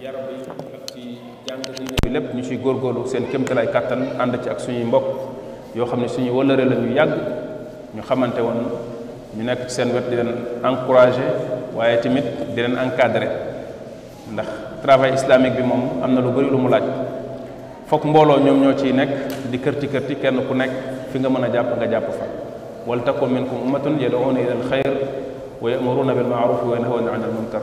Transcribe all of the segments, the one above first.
yar bi ak ci jàng bi lépp ñu ciy góorgóorlu seen kéemtalaay kàttan ànd ci ak suñuy mbokk yoo xam ne suñu wëllëre la ñu yàgg ñu xamante woon ñu nekk ci seen wet di leen encouragé waaye tamit di leen encadré ndax travail islamique bi moom am na lu bari lu mu laaj foog mbooloo ñoom ñoo ciy nekk di kërti kërti kenn ku nekk fi nga mën a jàpp nga jàpp fa wal takun minkum ummatun yad'una ila al xayr wa ya'muruna bil ma'ruf wa yanhawna 'anil munkar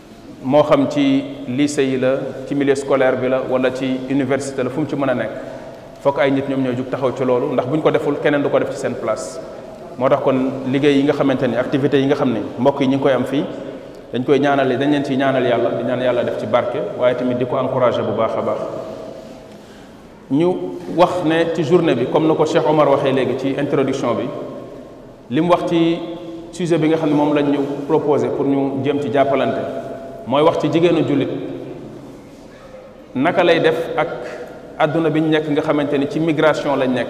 moo xam ci lycée yi la ci milieu scolaire bi la wala ci université la fu mu ci mën a nekk fokk ay nit ñoom ñoo jug taxaw ci loolu ndax bu ñu ko deful keneen du ko def ci seen place moo tax kon liggéey yi nga xamante ni activités yi nga xam ne mbokk yi ñu ngi koy am fii dañ koy ñaanale dañ leen ciy ñaanal yàlla di ñaan yàlla def ci barke waaye tamit di ko encouragé bu baax a baax ñu wax ne ci journée bi comme na ko Cheikh Omar waxee léegi ci introduction bi li mu wax ci sujet bi nga xam ne moom lañ ñu proposé pour ñu jëm ci jàppalante mooy wax ci jigéenu jullit naka lay def ak àdduna bi ñu nekk nga xamante ni ci migration lañ nekk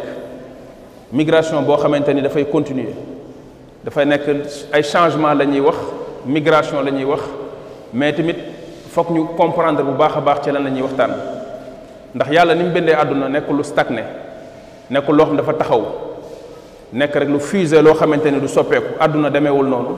migration boo xamante ni dafay continuer dafay nekk ay changement la ñuy wax migration la ñuy wax mais tamit foog ñu comprendre bu baax a baax ci lan la ñuy waxtaan ndax yàlla ni mu bindee àdduna nekk lu stagné nekk loo xam dafa taxaw nekk rek lu fusé loo xamante ni du soppeeku àdduna demeewul noonu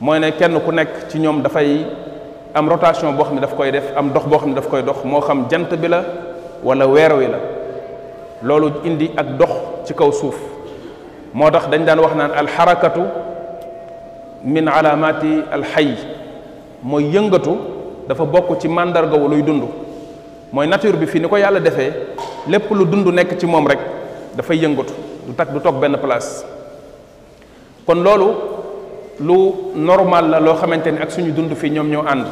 mooy ne kenn ku nekk ci ñoom dafay am rotation boo xam ne daf koy def am dox boo xam ne daf koy dox moo xam jant bi la wala weer wi la loolu indi ak dox ci kaw suuf moo tax dañ daan wax naan alxarakatu min alaamati alxay mooy yëngatu dafa bokk ci màndarga wu luy dund mooy nature bi fii ni ko yàlla defee lépp lu dund nekk ci moom rek dafay yëngatu du tak du toog benn place kon loolu lu normal la loo xamante ni ak suñu dund fii ñoom ñoo ànd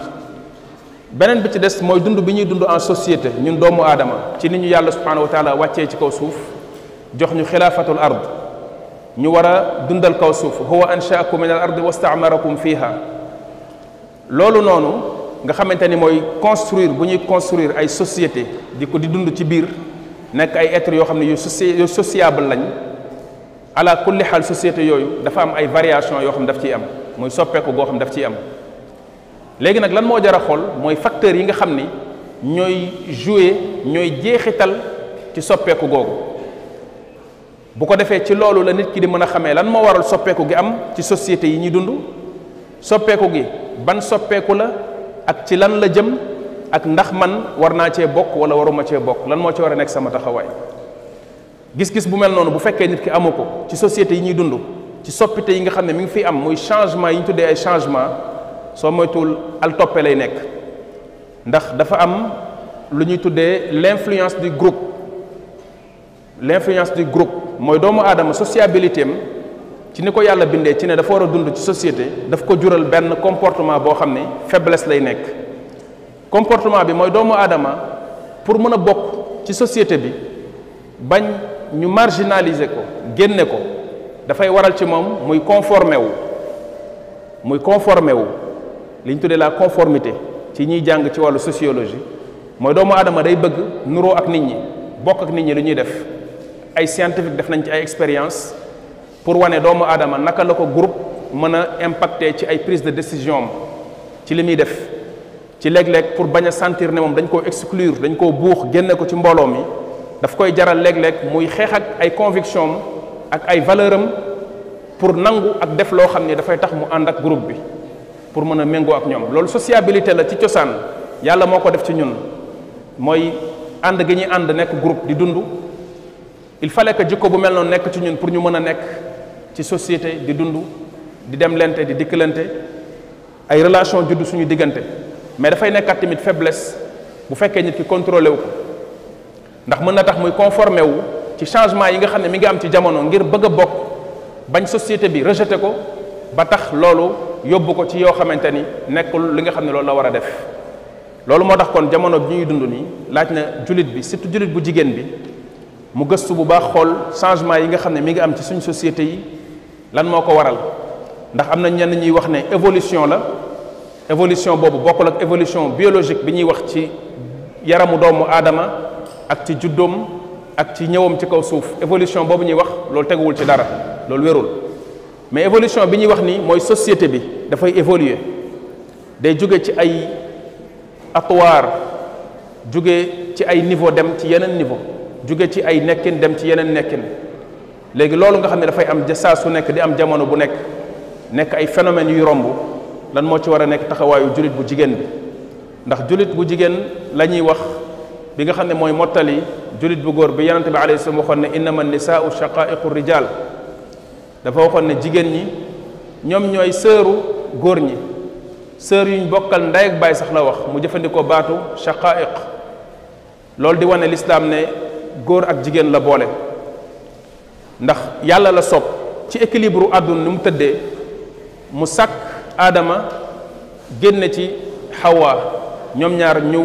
beneen bi ci des mooy dund bi ñuy dund en société ñun doomu aadama ci ni ñu yàlla subhanahu wa taala wàccee ci kaw suuf jox ñu xilaafatul ard ñu war a dundal kaw suuf huwa anshaakum min al ard wastaamarakum fiha loolu noonu nga xamante ni mooy construire bu ñuy construire ay société di ko di dund ci biir nekk ay êtres yoo xam ne yu soci yu sociable lañ ala kulli xaal société yooyu dafa am ay variation yoo xam daf ciy am muy soppeeku goo xam daf ciy am léegi nag lan moo jar a xool mooy facteurs yi nga xam ni ñooy jouer ñooy jeexital ci soppeeku googu bu ko defee ci loolu la nit ki di mën a xamee lan moo waral soppeeku gi am ci société yi ñuy dund soppeeku gi ban soppeeku la ak ci lan la jëm ak ndax man war naa cee bokk wala waruma cee bokk lan moo ci war a nekk sama taxawaay gis-gis bu mel noonu bu fekkee nit ki amu ko ci société yi ñuy dund ci soppite yi nga xam ne mi ngi fi am muy changement yi ñu tuddee ay changement soo moytuwul al toppe lay nekk ndax dafa am lu ñuy tuddee l'influence du groupe l'influence du groupe mooy doomu aadama sociabilité am ci ni ko yàlla bindee ci ne dafa war a dund ci société daf ko jural benn comportement boo xam ne faiblesse lay nekk comportement bi mooy doomu aadama pour mën a bokk ci société bi bañ ñu marginaliser ko génne ko dafay waral ci moom muy conformé wu muy conformé wu li ñu tuddee la conformité ci ñiy jàng ci wàllu sociologie mooy doomu aadama day bëgg nuroo ak nit ñi bokk ak nit ñi lu ñuy def ay scientifique def nañ ci ay expérience pour wane doomu aadama naka la ko groupe mën a impacté ci ay prise de décision am ci li muy def ci léeg-léeg pour bañ a sentir ne moom dañ koo exclure dañ koo buux génne ko ci mbooloo mi daf koy jaral léeg-léeg muy xeex ak ay conviction am ak ay valeur am pour nangu ak def loo xam ne dafay tax mu ànd ak groupe bi pour mën a méngoo ak ñoom loolu sociabilité la ci cosaan yàlla moo ko def ci ñun mooy ànd gi ñuy ànd nekk groupe di dund il fallait que jikko bu mel noonu nekk ci ñun pour ñu mën a nekk ci société di dund di dem lente di dikkalante ay relation judd suñu diggante mais dafay nekkat tamit faiblesse bu fekkee nit ki contrôlé wu ko ndax mën na tax muy conformé wu ci changement yi nga xam ne mi ngi am ci jamono ngir bëgg a bokk bañ société bi rejeté ko ba tax loolu yóbbu ko ci yoo xamante ni nekkul li nga xam ne loolu la war a def loolu moo tax kon jamono bi ñuy dund nii laaj na jullit bi surtout jullit bu jigéen bi mu gëstu bu baax xool changement yi nga xam ne mi ngi am ci suñ société yi lan moo ko waral ndax am na ñenn ñuy wax ne évolution la évolution boobu bokkul ak évolution biologique bi ñuy wax ci yaramu doomu aadama ak ci juddoom ak ci ñëwam ci kaw suuf évolution boobu ñuy wax loolu teguwul ci dara loolu wérul mais évolution bi ñuy wax ni mooy société bi dafay évoluer day jóge ci ay atwaar jóge ci ay niveau dem ci yeneen niveau jóge ci ay nekkin dem ci yeneen nekkin léegi loolu nga xam ne dafay am saa su nekk di am jamono bu nekk nekk ay phénomènes yuy romb lan moo ci war a nekk taxawaayu jullit bu jigéen bi ndax jullit bu jigéen la ñuy wax bi nga xam ne mooy mottali jullit bu góor bi yonente bi alayhi salaam waxoon ne innama nisaau shaqaiqu rijal dafa waxoon ne jigéen ñi ñoom ñooy sëru góor ñi sër yuñ bokkal ndey ak baay sax la wax mu jëfandikoo baatu shaqaiq loolu di wane lislaam ne góor ak jigéen la boole ndax yàlla la sopp ci équilibre àdduna ni mu tëddee mu sàkk aadama génne ci xawaa ñoom ñaar ñëw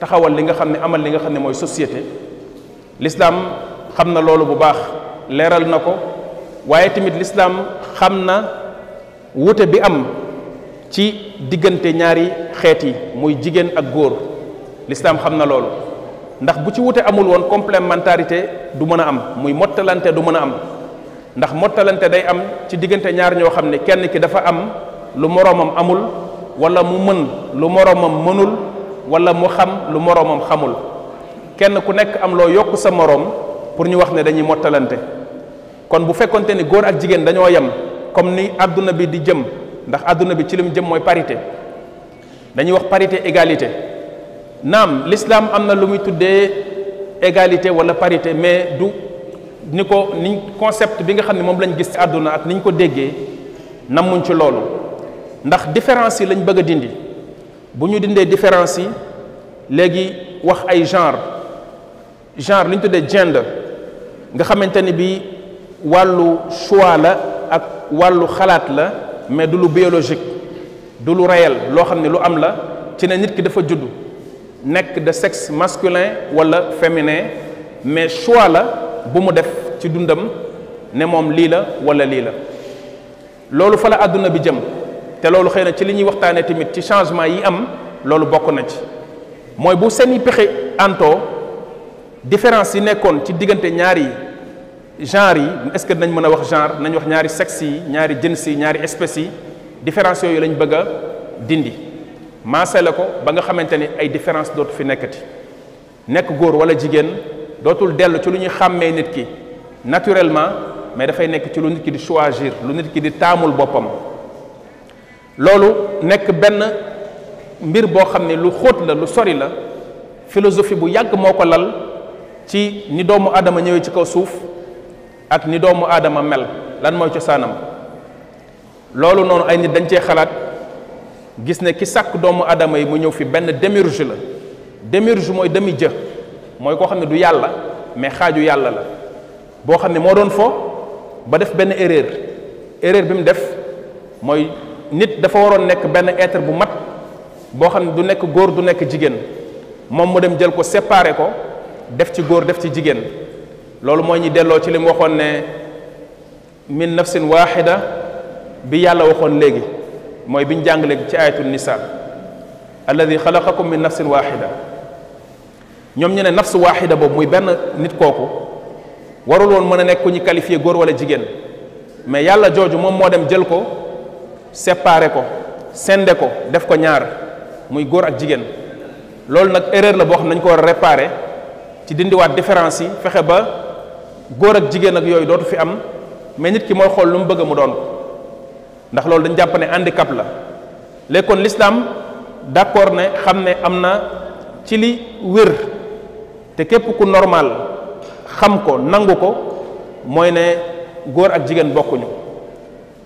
taxawal li nga xam ne amal li nga xam ne mooy société lislaam xam na loolu bu baax leeral na ko waaye tamit lislaam xam na wute bi am ci diggante ñaari xeet yi muy jigéen ak góor lislaam xam na loolu ndax bu ci wute amul woon complémentarité du mën a am muy mottalante du mën a am ndax mottalante day am ci diggante ñaar ñoo xam ne kenn ki dafa am lu moroomam amul wala mu mën lu moroomam mënul wala mu xam lu moroomam xamul kenn ku nekk am loo yokk sa moroom pour ñu wax ne dañuy mottalante kon bu fekkonte ni góor ak jigéen dañoo yem comme ni àdduna bi di jëm ndax àdduna bi ci lim jëm mooy parité dañuy wax parité égalité naam l'islam am na lu muy tuddee égalité wala parité mais du ni ko ni concept bi nga xam ne moom lañ gis ci àdduna ak ni ñu ko déggee nammuñ ci loolu ndax différence yi lañ bëgg a dindi bu ñu dindee différence yi léegi wax ay genre genre li ñu tuddee gender nga xamante ni bi wàllu choix la ak wàllu xalaat la mais du lu biologique du lu réel loo xam ne lu am la ci ne nit ki dafa judd nekk de sexe masculin wala féminin mais choix la bu mu def ci dundam ne moom lii la wala lii la loolu fa la àdduna bi jëm te loolu xëy na ci li ñuy waxtaanee tamit ci changement yi am loolu bokk na ci mooy bu seeni pexe antoo différence yi nekkoon ci diggante ñaari genre yi est-ce que dinañ mën a wax genre nañ wax ñaari sexe yi ñaari jëns yi ñaari espèces yi différence yooyu lañ bëgg a dindi maasale ko ba nga xamante ni ay différence dootu fi nekkati nekk góor wala jigéen dootul dellu ci lu ñuy xàmmee nit ki naturellement mais dafay nekk ci lu nit ki di choisir lu nit ki di taamul boppam loolu nekk benn mbir boo xam ne lu xóot la lu sori la philosophie bu yàgg moo ko lal ci ni doomu aadama ñëwee ci kaw suuf ak ni doomu aadama mel lan mooy cosaanam loolu noonu ay nit dañ cee xalaat gis ne ki sàkk doomu aadama yi mu ñëw fi benn démiurge la démiurge mooy demi jë mooy koo xam ne du yàlla mais xaaju yàlla la boo xam ne moo doon fo ba def benn erreur erreur bi mu def mooy nit dafa waroon nekk benn être bu mat boo xam ne du nekk góor du nekk jigéen moom mu dem jël ko séparé ko def ci góor def ci jigéen loolu mooy ñi delloo ci li mu waxoon ne min nafsin waaxida bi yàlla waxoon léegi mooy bi ñu jàng léegi ci ayatul nisa alladi xalaqakum min nafsin waaxida ñoom ñu ne nafs waaxida boobu muy benn nit kooku warul woon mën a nekk ku ñu qualifié góor wala jigéen mais yàlla jooju moom moo dem jël ko séparé ko sende ko def ko ñaar muy góor ak jigéen loolu nag erreur la boo xam ne dañu ko war a réparer ci dindiwaat différence yi fexe ba góor ak jigéen ak yooyu dootu fi am mais nit ki mooy xool lu mu bëgg mu doon ndax loolu dañ jàpp ne handicap la léegi kon l'islam d'accord ne xam ne am na ci li wér te képp ku normal xam ko nangu ko mooy ne góor ak jigéen bokkuñu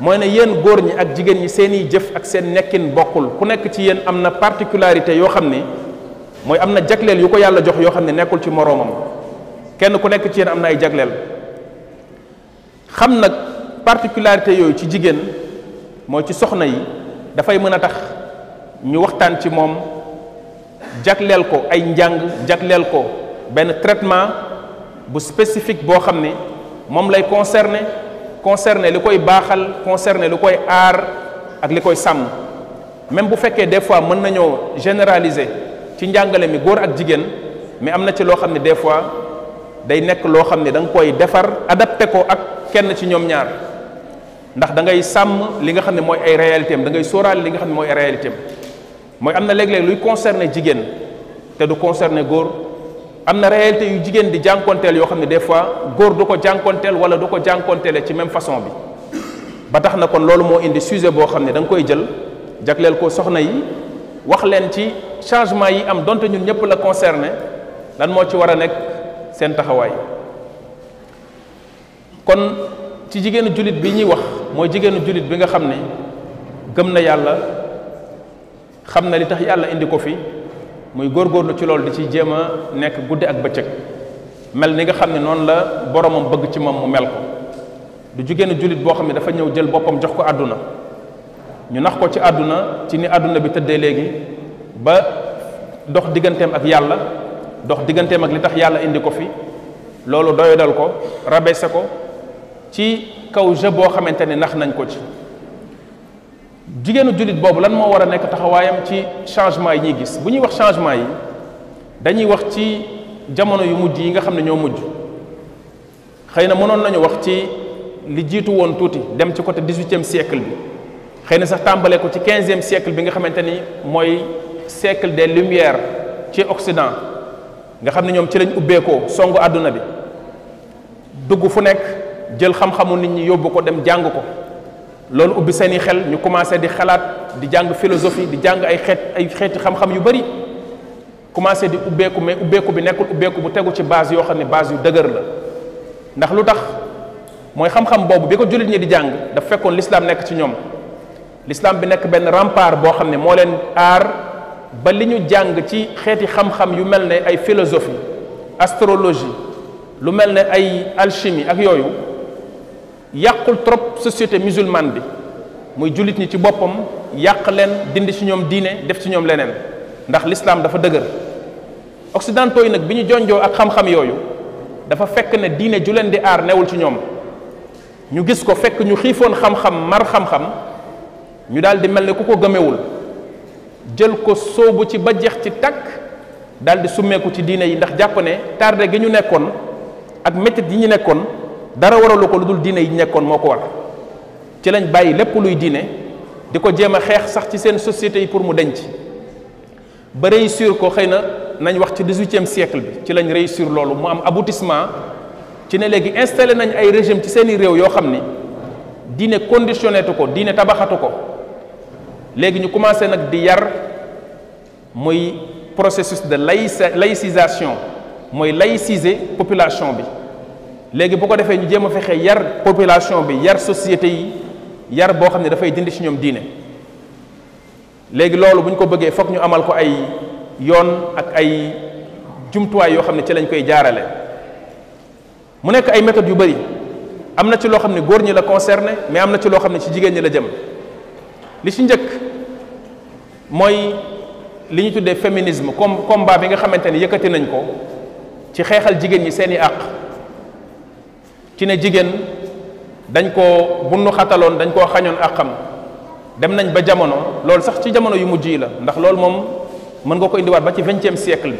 mooy ne yéen góor ñi ak jigéen ñi seeni jëf ak seen nekkin bokkul ku nekk ci yéen am na particularité yoo xam ne mooy am na jagleel yu ko yàlla jox yoo xam ne nekkul ci moroomam kenn ku nekk ci yéen am na ay jagleel xam nag particularité yooyu ci jigéen mooy ci soxna yi dafay mën a tax ñu waxtaan ci moom jagleel ko ay njàng jagleel ko benn traitement bu spécifique boo xam ne moom lay concerné concerné li koy baaxal concerné li koy aar ak li koy sàmm même bu fekkee des fois mën nañoo généraliser ci njàngale mi góor ak jigéen mais am na ci loo xam ne des fois day nekk loo xam ne da nga koy defar adapté ko ak kenn ci ñoom ñaar ndax da ngay sàmm li nga xam ne mooy ay réalité am da ngay sóoraale li nga xam ne mooy ay réalité am mooy am na léeg-léeg luy concerné jigéen te du concerné góor am na réalité yu jigéen di jànkonteel yoo xam ne des fois góor du ko jànkonteel wala du ko jànkonteele ci même façon bi ba tax na kon loolu moo indi sujet boo xam ne da nga koy jël jagleel ko soxna yi wax leen ci changement yi am donte ñun ñëpp la concerné lan moo ci war a nekk seen taxawaay kon ci jigéenu jullit bi ñuy wax mooy jigéenu jullit bi nga xam ne gëm na yàlla xam na li tax yàlla indi ko fi muy góor góorgóorlu ci loolu di ci jéem a nekk guddi ak bëccëg mel ni nga xam ne noonu la boromam bëgg ci moom mu mel ko du jigéenu jullit boo xam ne dafa ñëw jël boppam jox ko àdduna ñu nax ko ci àdduna ci ni àdduna bi tëddee léegi ba dox digganteem ak yàlla dox digganteem ak li tax yàlla indi ko fi loolu doyodal ko rabaisse ko ci kaw jeu boo xamante ne nax nañ ko ci jigéenu jullit boobu lan moo war a nekk taxawaayam ci changement yi ñuy gis bu ñuy wax changement yi dañuy wax ci jamono yu mujj yi nga xam ne ñoo mujj xëy na mënoon nañu wax ci li jiitu woon tuuti dem ci côté dix-huitième siècle bi xëy na sax tàmbalee ko ci quinzième siècle bi nga xamante ni mooy siècle des lumières ci Occident nga xam ne ñoom ci lañ ubbeekoo songu àdduna bi dugg fu nekk jël xam-xamu nit ñi yóbbu ko dem jàng ko loolu ubbi seeni xel ñu commencé di xalaat di jàng philosophie di jàng ay xeet ay xeeti xam-xam yu bari commencé di ubbeeku mais ubbeeku bi nekkul ubbeeku bu tegu ci base yoo xam ne base yu dëgër la ndax lu tax mooy xam-xam boobu bi ko jullit ñi di jàng daf fekkoon l'islam nekk ci ñoom l'islam bi nekk benn rempart boo xam ne moo leen aar ba li ñu jàng ci xeeti xam-xam yu mel ne ay philosophie astrologie lu mel ne ay alchimie ak yooyu yàqul trop société musulmane bi muy jullit ñi ci boppam yàq leen dindi ci ñoom diine def ci ñoom leneen ndax l'islam dafa dëgër occidentaux yi nag bi ñu jonjoo ak xam-xam yooyu dafa fekk ne diine ju leen di aar newul ci ñoom ñu gis ko fekk ñu xiifoon xam-xam mar xam-xam ñu daal di mel ne ku ko gëmewul jël ko sóobu ci ba jeex ci takk daal di summeeku ci diine yi ndax jàpp ne tardé gi ñu nekkoon ak métit yi ñu nekkoon dara waralu ko lu dul diine yi ñu nekkoon moo ko war ci lañ bàyyi lépp luy diine di ko jéem a xeex sax ci seen société yi pour mu denc ba réussir ko xëy na nañ wax ci dix-huitième siècle bi ci lañ réussir loolu mu am aboutissement ci ne léegi installé nañ ay régime ci seeni réew yoo xam ni diine conditionné tu ko diine tabaxatu ko léegi ñu commencé nag di yar muy processus de laïcisation mooy laïciser population bi léegi bu ko defee ñu jéem a fexe yar population bi yar société yi yar boo xam ne dafay dindi ci ñoom diine léegi loolu bu ñu ko bëggee foog ñu amal ko ay yoon ak ay jumtuwaay yoo xam ne ci lañ koy jaarale mu nekk ay méthodes yu bëri am na ci loo xam ne góor ñi la concerné mais am na ci loo xam ne ci jigéen ñi la jëm li ci njëkk mooy li ñu tuddee féminisme comme combat bi nga xamante ni yëkkati nañ ko ci xeexal jigéen ñi seen i àq ci ne jigéen dañ koo bunnu xataloon dañ koo xañoon ak xam dem nañ ba jamono loolu sax ci jamono yu mujj yi la ndax loolu moom mën nga ko indiwaat ba ci vingtième siècle bi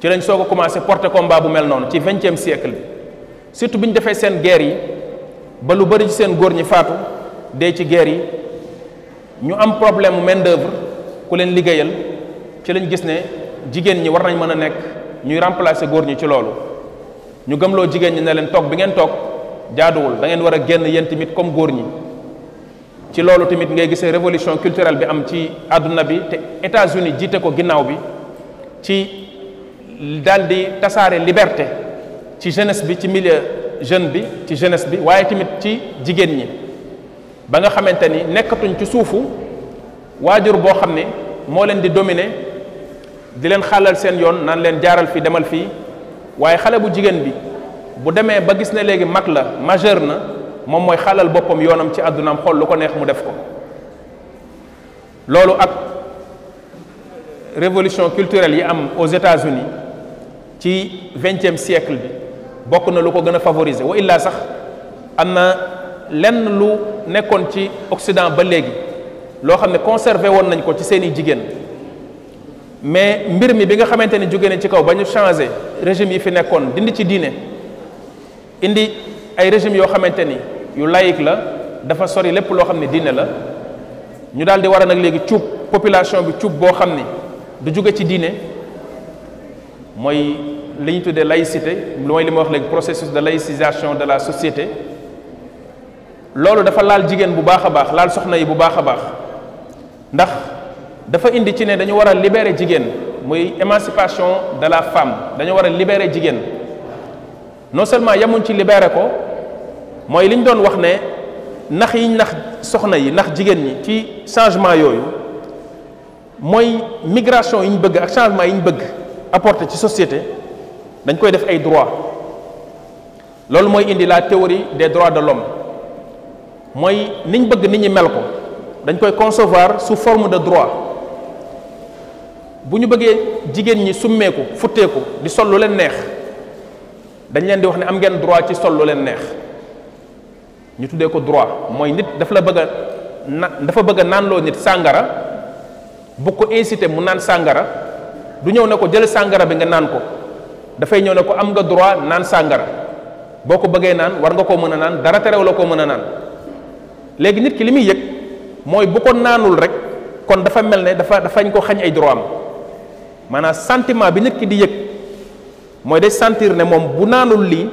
ci lañ soog a commencé porter combat bu mel noonu ci vingtième siècle bi surtout bi ñu defee seen guerre yi ba lu bari ci seen góor ñi faatu dee ci guerre yi ñu am problème mu main d'œuvre ku leen liggéeyal ci lañ gis ne jigéen ñi war nañ mën a nekk ñuy remplacer góor ñi ci loolu ñu gëmloo jigéen ñi ne leen toog bi ngeen toog jaaduwul da ngeen war a génn yéen tamit comme góor ñi ci loolu tamit ngay gisee révolution culturelle bi am ci àdduna bi te États-Unis jiite ko ginnaaw bi ci daal di tasaare liberté ci jeunesse bi ci milieu jeune bi ci jeunesse bi waaye tamit ci jigéen ñi ba nga xamante ni nekkatuñ ci suufu waajur boo xam ne moo leen di dominer di leen xàllal seen yoon naan leen jaaral fii demal fii waaye xale bu jigéen bi bu demee ba gis ne léegi mag la majeur na moom mooy xalal boppam yoonam ci àddunaam xool lu ko neex mu def ko loolu ak révolution culturelle yi am aux États-Unis ci vingtième siècle bi bokk na lu ko gën a favoriser wa illaa sax am na lenn lu nekkoon ci Occident ba léegi loo xam ne conservé woon nañ ko ci seen i jigéen mais mbir mi bi nga xamante ni jóge na ci kaw ba ñu changé régime yi fi nekkoon dindi ci diine indi ay régime yoo xamante ni yu laïque la dafa sori lépp loo xam ne diine la ñu daal di war a nag léegi cuub population bi cuub boo xam ni du jóge ci diine mooy li ñu tuddee laïcité mooy li ma wax léegi processus de laïcisation de la société loolu dafa laal jigéen bu baax a baax laal soxna yi bu baax a baax ndax dafa indi ci ne dañu war a libérer jigéen muy émancipation de la femme dañu war a libérer jigéen non seulement yamuñ ci libéré ko mooy li ñu doon wax ne nax yiñ nax soxna yi nax jigéen ñi ci changement yooyu mooy migration yi ñu bëgg ak changement yi ñu bëgg apporter ci société dañ koy def ay droit loolu mooy indi la théorie des droits de l'homme mooy niñ bëgg nit ñi mel ko dañ koy concevoir sous forme de droit bu ñu bëggee jigéen ñi summeeku futteeku di sol lu leen neex dañ leen di wax ne am ngeen droit ci sol lu leen neex ñu tuddee ko droit mooy nit daf la bëgg a na dafa bëgg a naanloo nit sàngara bu ko incité mu naan sàngara du ñëw ne ko jël sàngara bi nga naan ko dafay ñëw ne ko am nga droit naan sàngara boo ko bëggee naan war nga koo mën a naan dara terew la koo mën a naan léegi nit ki li muy yëg mooy bu ko naanul rek kon dafa mel ne dafa dafañ ko xañ ay droit am maanaam sentiment bi nit ki di yëg mooy day sentir ne moom bu naanul lii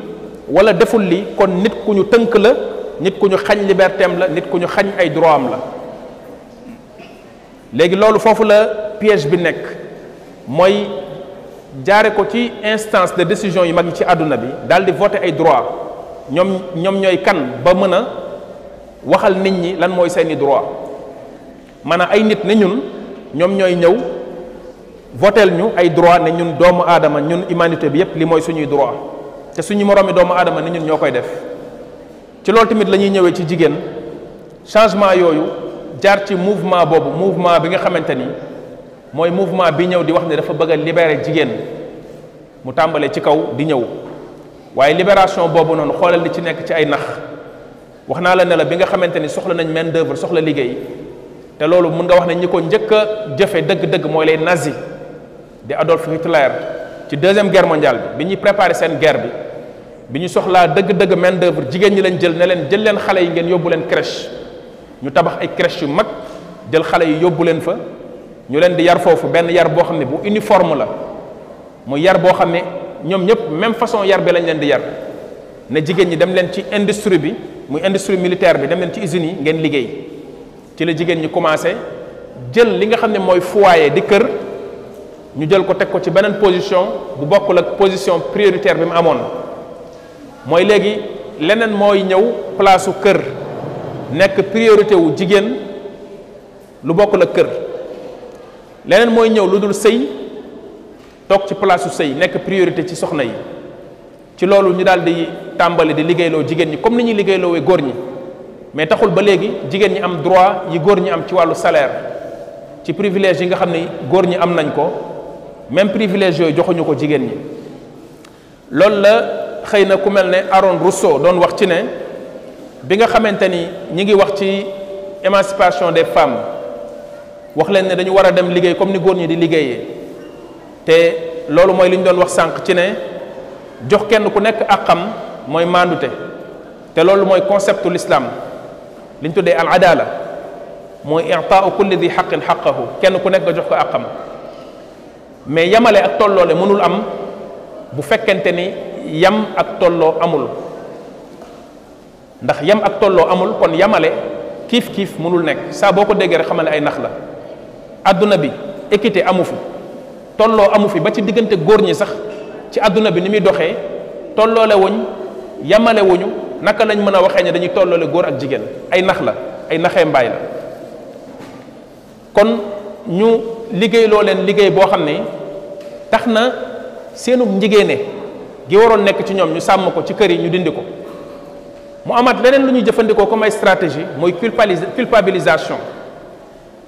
wala deful lii kon nit ku ñu tënk la nit ku ñu xañ liberté am la nit ku ñu xañ ay droit am la léegi loolu foofu la piège bi nekk mooy jaare ko ci instance de décision yu mag yi ci àdduna bi daal di voter ay droit ñoom ñoom ñooy kan ba mën a waxal nit ñi lan mooy seeni droit maanaam ay nit ne ñun ñoom ñooy ñëw votel ñu ay droit ne ñun doomu aadama ñun humanité bi yépp li mooy suñuy droit te suñu moroomi doomu aadama ne ñun ñoo koy def ci loolu tamit la ñuy ñëwee ci jigéen changement yooyu jaar ci mouvement boobu mouvement bi nga xamante ni mooy mouvement bi ñëw di wax ne dafa bëgg a libérer jigéen mu tàmbalee ci kaw di ñëw waaye libération boobu noonu xoolal li ci nekk ci ay nax wax naa la ne la bi nga xamante ni soxla nañ main d'œuvre soxla liggéey te loolu mun nga wax ne ñi ko njëkk a jëfe dëgg-dëgg mooy les nazi di Adolf Hitler ci deuxième guerre mondiale bi bi ñuy préparé seen guerre bi bi ñu soxlaa dëgg-dëgg main d'œuvre jigéen ñi lañ jël ne leen jël leen xale yi ngeen yóbbu leen crèche ñu tabax ay crèche yu mag jël xale yi yóbbu leen fa ñu leen di yar foofu benn yar boo xam ne bu uniforme la mu yar boo xam ne ñoom ñëpp même façon yar bi lañ leen di yar ne jigéen ñi dem leen ci industrie bi muy industrie militaire bi dem leen ci usines yi ngeen liggéey ci la jigéen ñi commencé jël li nga xam ne mooy foyer di kër ñu jël ko teg ko ci beneen position bu bokkul ak position prioritaire bi mu amoon mooy léegi leneen mooy ñëw place su kër nekk priorité wu jigéen lu bokkul ak kër leneen mooy ñëw lu dul sëy toog ci place su sëy nekk priorité ci soxna yi ci loolu ñu daal di tàmbali di liggéeyloo jigéen ñi comme ni ñuy liggéeyloowee góor ñi mais taxul ba léegi jigéen ñi am droit yi góor ñi am ci wàllu salaire ci privilège yi nga xam ne góor ñi am nañ ko même privilège yooyu joxuñu ko jigéen ñi loolu la xëy na ku mel ne Aaron Rousseau doon wax ci ne bi nga xamante ni ñi ngi wax ci émancipation des femmes wax leen ne dañu war a dem liggéey comme ni góor ñi di liggéeyee te loolu mooy li ñu doon wax sànq ci ne jox kenn ku nekk ak xam mooy maandute te loolu mooy conceptu l'islam li ñu tuddee al adala mooy i'taa'u kulli di xaqin xaqahu kenn ku nekk nga jox ko àqam mais yamale ak tolloole mënul am bu fekkente ni yam ak tolloo amul ndax yam ak tolloo amul kon yamale kiif kiif mënul nekk saa boo ko déggee rek xamal ne ay nax la àdduna bi équité amu fi tolloo amu fi ba ci diggante góor ñi sax ci àdduna bi ni muy doxee tolloole wuñ yamale wuñu naka lañ mën a waxee ne dañuy tolloole góor ak jigéen ay nax la ay naxee mbaay la kon ñu liggéey loo leen liggéey boo xam ne tax na seenub njigéene gi waroon nekk ci ñoom ñu sàmm ko ci kër yi ñu dindi ko mu amaat leneen lu ñuy jëfandikoo comme ay stratégie mooy culpabilisation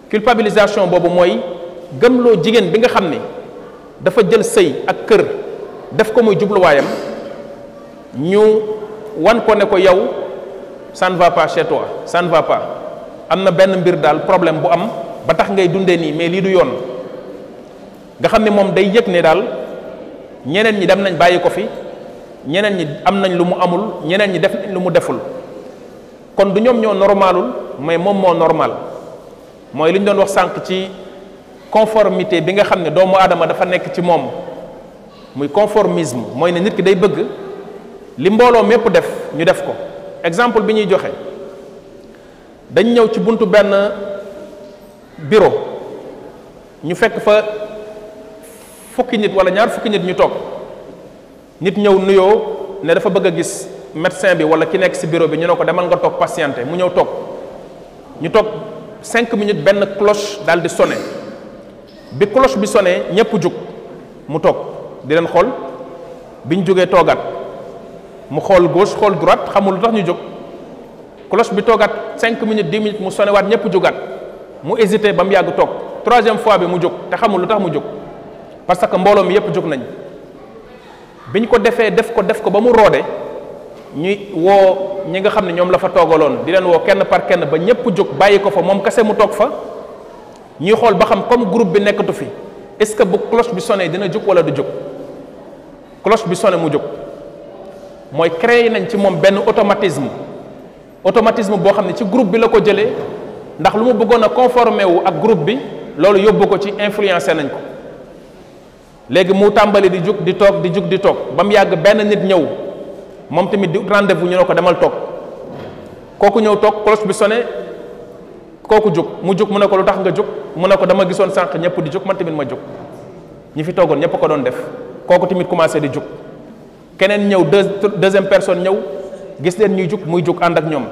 culpabilisation boobu mooy gëmloo jigéen bi nga xam ne dafa jël sëy ak kër def ko muy jubluwaayam ñu wan ko ne ko yow ça ne va pas chez toi ça ne va pas am na benn mbir daal problème bu am ba tax ngay dundee nii mais lii du yoon nga xam ne moom day yëg ne daal ñeneen ñi dem nañ bàyyi ko fi ñeneen ñi am nañ lu mu amul ñeneen ñi def nañ lu mu deful kon du ñoom ñoo normalul mais moom moo normal mooy li ñu doon wax sànq ci conformité bi nga xam ne doomu aadama dafa nekk ci moom muy conformisme mooy ne nit ki day bëgg li mbooloo mépp def ñu def ko exemple bi ñuy joxe dañ ñëw ci buntu benn bureau ñu fekk fa fukki nit wala ñaar fukki nit ñu toog nit ñëw nuyoo ne dafa bëgg a gis médecin bi wala ki nekk si bureau bi ñu ne ko demal nga toog patienté mu ñëw toog ñu toog cinq minutes benn cloche daal di sonné bi cloche bi sonné ñëpp jug mu toog di leen xool biñ jógee toogaat mu xool gauche xool droite xamul lu tax ñu jóg cloche bi toogaat cinq minutes dix minutes mu sonewaat ñëpp jógaat mu hésité ba mu yàgg toog troisième fois bi mu jóg te xamul lu tax mu jóg parce que mbooloo mi yëpp jóg nañ biñ ko defee def ko def ko ba mu roode ñuy woo ñi nga xam ne ñoom la fa toogaloon di leen woo kenn par kenn ba ñëpp jóg bàyyi ko fa moom kese mu toog fa ñuy xool ba xam comme groupe bi nekkatu fi est-ce que bu cloche bi sonné dina jóg wala du jóg cloche bi sonné mu jóg mooy créer nañ ci moom benn automatisme automatisme boo xam ne ci groupe bi la ko jëlee ndax lu mu bëggoon a conformé wu ak groupe bi loolu yóbbu ko ci influencé nañ ko léegi mu tàmbali di jug di toog di jug di toog ba mu yàgg benn nit ñëw moom tamit di rendez-vous ñu ne ko demal toog kooku ñëw toog cloche bi sonné kooku jug mu jug mu ne ko lu tax nga jug mu ne ko dama gisoon sànq ñëpp di jug man tamit ma jug ñi fi toogoon ñëpp ko doon def kooku tamit commencé di jug keneen ñëw deuxième personne ñëw gis leen ñuy jug muy jug ànd ak ñoom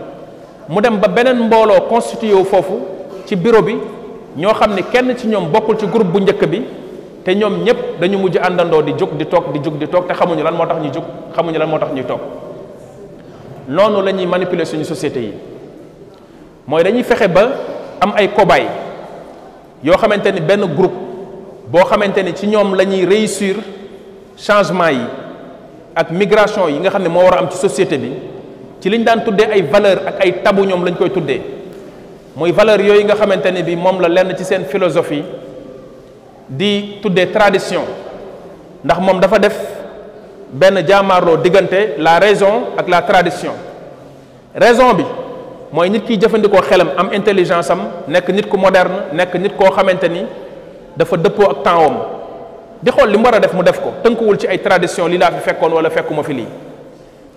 mu dem ba beneen mbooloo constitué wu foofu ci bureau bi ñoo xam ni kenn ci ñoom bokkul ci groupe bu njëkk bi te ñoom ñëpp dañu mujj àndandoo di jug di toog di jug di toog te xamuñu lan moo tax ñuy jug xamuñu lan moo tax ñuy toog noonu la ñuy manipuler suñu société yi mooy dañuy fexe ba am ay cobaye yoo xamante ni benn groupe boo xamante ni ci ñoom la ñuy réussir changement yi ak migration yi nga xam ne moo war a am ci société bi ci liñ daan tuddee ay valeur ak ay tabu ñoom lañ koy tuddee muy valeur yooyu nga xamante ni bi moom la lenn ci seen philosophie di tuddee tradition ndax moom dafa def benn jaamaarloo diggante la raison ak la tradition raison bi mooy nit kiy jëfandikoo xelam am intelligence am nekk nit ku moderne nekk nit koo xamante ni dafa dëppoo ak temps am di xool li mu war a def mu def ko tënkuwul ci ay tradition lii laa fi fekkoon wala fekkuma fi lii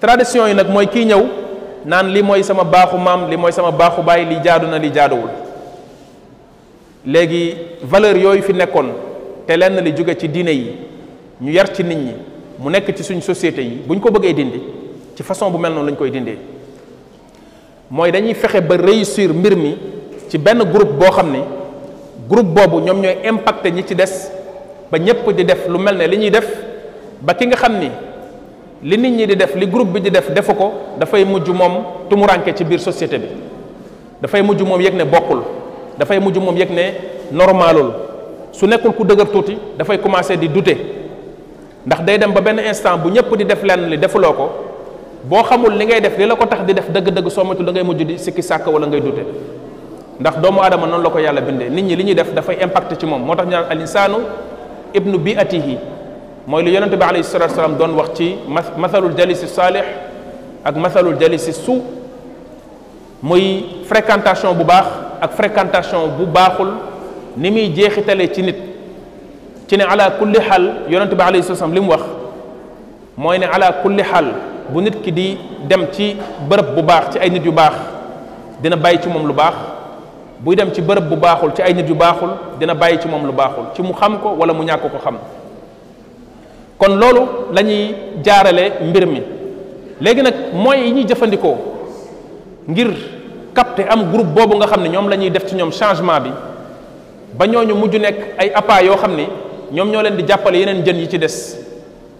tradition yi nag mooy kii ñëw naan li mooy sama baaxu maam li mooy sama baaxu baay li jaadu na li jaaduwul léegi valeur yooyu fi nekkoon te lenn li jóge ci diine yi ñu yar ci nit ñi mu nekk ci suñ société yi bu ñu ko bëggee dindi ci façon bu mel noonu lañ koy dindee mooy dañuy fexe ba réussir mbir mi ci benn groupe boo xam ne groupe boobu ñoom ñooy impacté ñi ci des ba ñëpp di def lu mel ne li ñuy def ba ki nga xam ni li nit ñi di def li groupe bi di def defu ko dafay mujj moom tumuranke ci biir société bi dafay mujj moom yëg ne bokkul dafay mujj moom yëg ne normalul su nekkul ku dëgër tuuti dafay commencer di douter ndax day dem ba benn instant bu ñëpp di def lenn li defuloo ko boo xamul li ngay def li la ko tax di def dëgg-dëgg soo moytu da ngay mujj di sikki sàkk wala ngay douter ndax doomu aadama noonu la ko yàlla bindee nit ñi li ñuy def dafay impact ci moom moo tax ñu naan al insaanu ibnu biatihi mooy lu yonente bi alayhi salatu wasalaam doon wax ci mathalul jalisi saalih ak mathalul jalisi su muy fréquentation bu baax ak fréquentation bu baaxul ni muy jeexitalee ci nit ci ne ala kulli xaal yonente bi alayhi salaam li mu wax mooy ne ala kulli xaal bu nit ki di dem ci bërëb bu baax ci ay nit yu baax dina bàyyi ci moom lu baax buy dem ci bërëb bu baaxul ci ay nit yu baaxul dina bàyyi ci moom lu baaxul ci mu xam ko wala mu ñàkk ko xam kon loolu la ñuy jaarale mbir mi léegi nag mooy yi ñuy jëfandikoo ngir capter am groupe boobu nga xam ne ñoom la ñuy def ci ñoom changement bi ba ñooñu mujj nekk ay appât yoo xam ni ñoom ñoo leen di jàppale yeneen jën yi ci des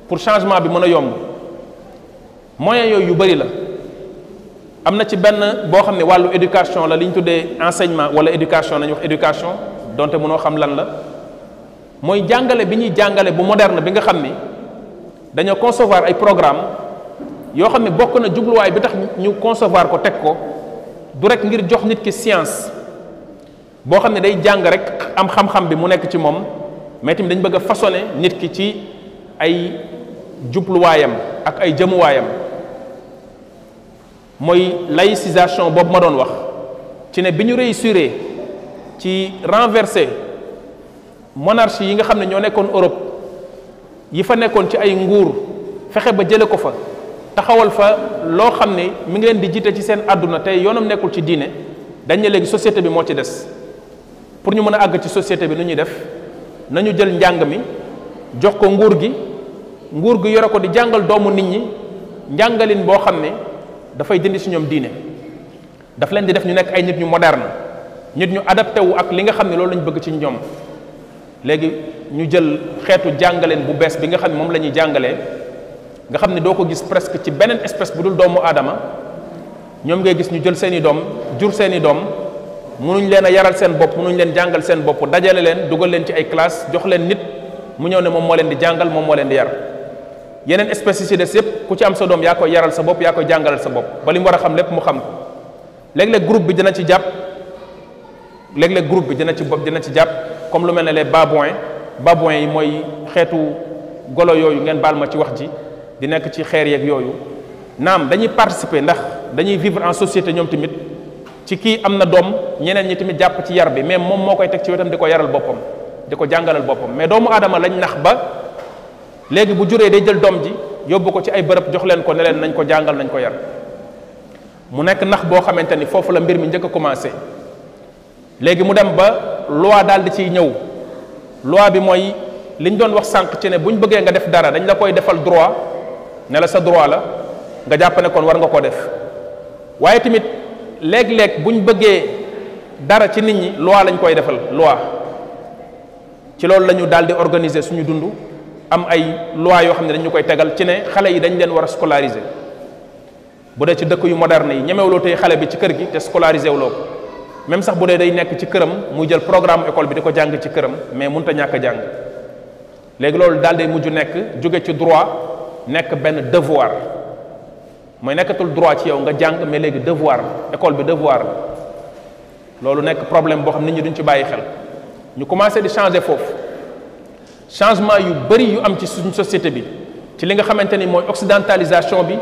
pour changement bi mën a yomb moyen yooyu yu bari la am na ci benn boo xam ne wàllu éducation la li ñu tuddee enseignement wala éducation nañu wax éducation donte mënoo xam lan la mooy jàngale bi ñuy jàngale bu moderne bi nga xam ni dañoo concevoir ay programme yoo xam ne bokk na jubluwaay bi tax ñu concevoir ko teg ko du rek ngir jox nit ki science boo xam ne day jàng rek am xam-xam bi mu nekk ci moom mais tamit dañ bëgg a façonner nit ki ci ay jubluwaayam ak ay jëmuwaayam mooy laïcisation boobu ma doon wax ci ne bi ñu réussir ci renverser monarchie yi nga xam ne ñoo nekkoon Europe yi fa nekkoon ci ay nguur fexe ba jële ko fa taxawal fa loo xam ne mi ngi leen di jiite ci seen àdduna tey yoonam nekkul ci diine dañ ne léegi société bi moo ci des pour ñu mën a àgg ci société bi nu ñuy def nañu jël njàng mi jox ko nguur gi nguur gi yore ko di jàngal doomu nit ñi njàngalin boo xam ne dafay dindi si ñoom diine daf leen di def ñu nekk ay nit ñu moderne nit ñu adapté wu ak li nga xam ne loolu lañ bëgg ci ñoom léegi ñu jël xeetu jàngaleen bu bees bi nga xam ne moom la ñuy jàngalee nga xam ne doo ko gis presque ci beneen espèce bu dul doomu aadama ñoom ngay gis ñu jël seeni doom jur seeni doom mënuñ leen a yaral seen bopp mënuñ leen jàngal seen bopp dajale leen dugal leen ci ay classe jox leen nit mu ñëw ne moom moo leen di jàngal moom moo leen di yar yeneen espèces yi des yëpp ku ci am sa doom yaa koy yaral sa bopp yaa koy jàngalal sa bopp ba li mu war a xam lépp mu xam ko léeg-léeg groupe bi dina ci jàpp léeg-léeg groupe bi dina ci bopp dina ci jàpp comme lu mel ne les babouins babouins yi mooy xeetu golo yooyu ngeen baal ma ci wax ji di nekk ci xeer yeeg yooyu naam dañuy participer ndax dañuy vivre en société ñoom tamit ci kii am na doom ñeneen ñi tamit jàpp ci yar bi mais moom moo koy teg ci wetam di ko yaral boppam di ko jàngalal boppam mais doomu aadama lañ nax ba léegi bu juree day jël doom ji yóbbu ko ci ay bërëb jox leen ko ne leen nañ ko jàngal nañ ko yar mu nekk nax boo xamante ni foofu la mbir mi njëkk a commencé léegi mu dem ba loi daal di ciy ñëw loi bi mooy li ñu doon wax sànq ci ne bu ñu bëggee nga def dara dañ la koy defal droit ne la sa droit la nga jàpp ne kon war nga koo def waaye tamit léeg-léeg bu ñu bëggee dara ci nit ñi loi lañ koy defal loi ci loolu la ñu daal di organiser suñu dund am ay loi yoo xam ne dañu koy tegal ci ne xale yi dañ leen war a scolariser bu dee ci dëkk yu moderne yi ñemewuloo tey xale bi ci kër gi te scolarisé wuloo ko même sax bu dee day nekk ci këram muy jël programme école bi di ko jàng ci këram mais mënut a ñàkk a jàng léegi loolu daal day mujj nekk jóge ci droit nekk benn devoir mooy nekkatul droit ci yow nga jàng mais léegi devoir la école bi devoir la loolu nekk problème boo xam nit ñi duñ ci bàyyi xel ñu commencé di changer foofu changement yu bëri yu am ci suñu société bi ci li nga xamante ni mooy occidentalisation bi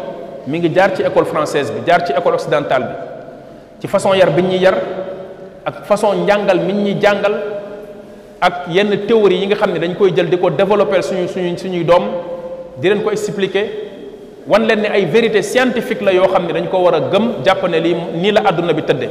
mi ngi jaar ci école française bi jaar ci école occidentale bi ci façon yar bi ñuy yar ak façon njàngal mi ñuy jàngal ak yenn théorie yi nga xam ne dañ koy jël di ko développer suñu suñu suñuy doom di leen ko expliquer wan leen ne ay vérité scientifique la yoo xam ne dañ ko war a gëm jàpp ne lii nii la àdduna bi tëddee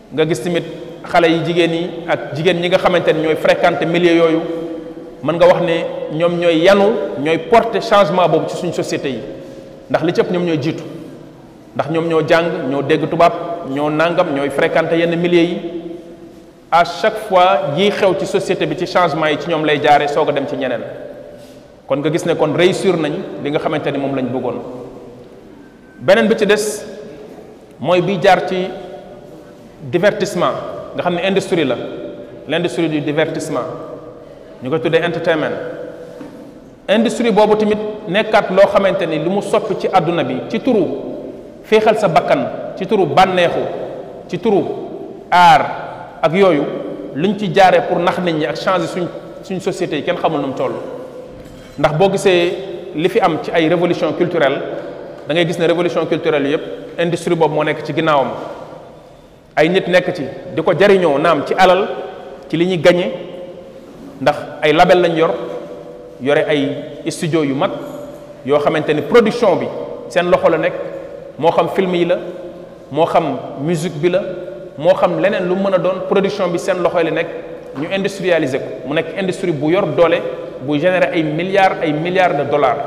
nga gis tamit xale yi jigéen yi ak jigéen ñi nga xamante ne ñooy fréquenté milieu yooyu mën nga wax ne ñoom ñooy yanu ñooy porter changement boobu ci suñu société yi ndax li cëpp ñoom ñooy jiitu ndax ñoom ñoo jàng ñoo dégg tubaab ñoo nangam ñooy fréquenté yenn milieu yi à chaque fois yi xew ci société bi ci changement yi ci ñoom lay jaare soog a dem ci ñeneen kon nga gis ne kon réussir nañ li nga xamante ni moom lañ bëggoon beneen bi ci des mooy bi jaar ci divertissement nga xam ne industrie la l'industrie du divertissement ñu koy tuddee entertainment industrie boobu tamit nekkaat loo xamante ni lu mu soppi ci àdduna bi ci turu féexal sa bakkan ci turu bànneexu ci turu aar ak yooyu liñ ci jaaree pour nax nit ñi ak changer suñ suñ société yi kenn xamul nu mu toll ndax boo gisee li fi am ci ay révolution culturelle da ngay gis ne révolution culturelle yëpp industrie boobu moo nekk ci ginnaawam ay nit nekk ci di ko jariñoo naam ci alal ci li ñuy gañe ndax ay label lañ yor yore ay studio yu mag yoo xamante ni production bi seen loxo la nekk moo xam film yi la moo xam musique bi la moo xam leneen lu mën a doon production bi seen loxo la nekk ñu industrialiser ko mu nekk industrie bu yor doole bu générer ay milliards ay milliards de dollars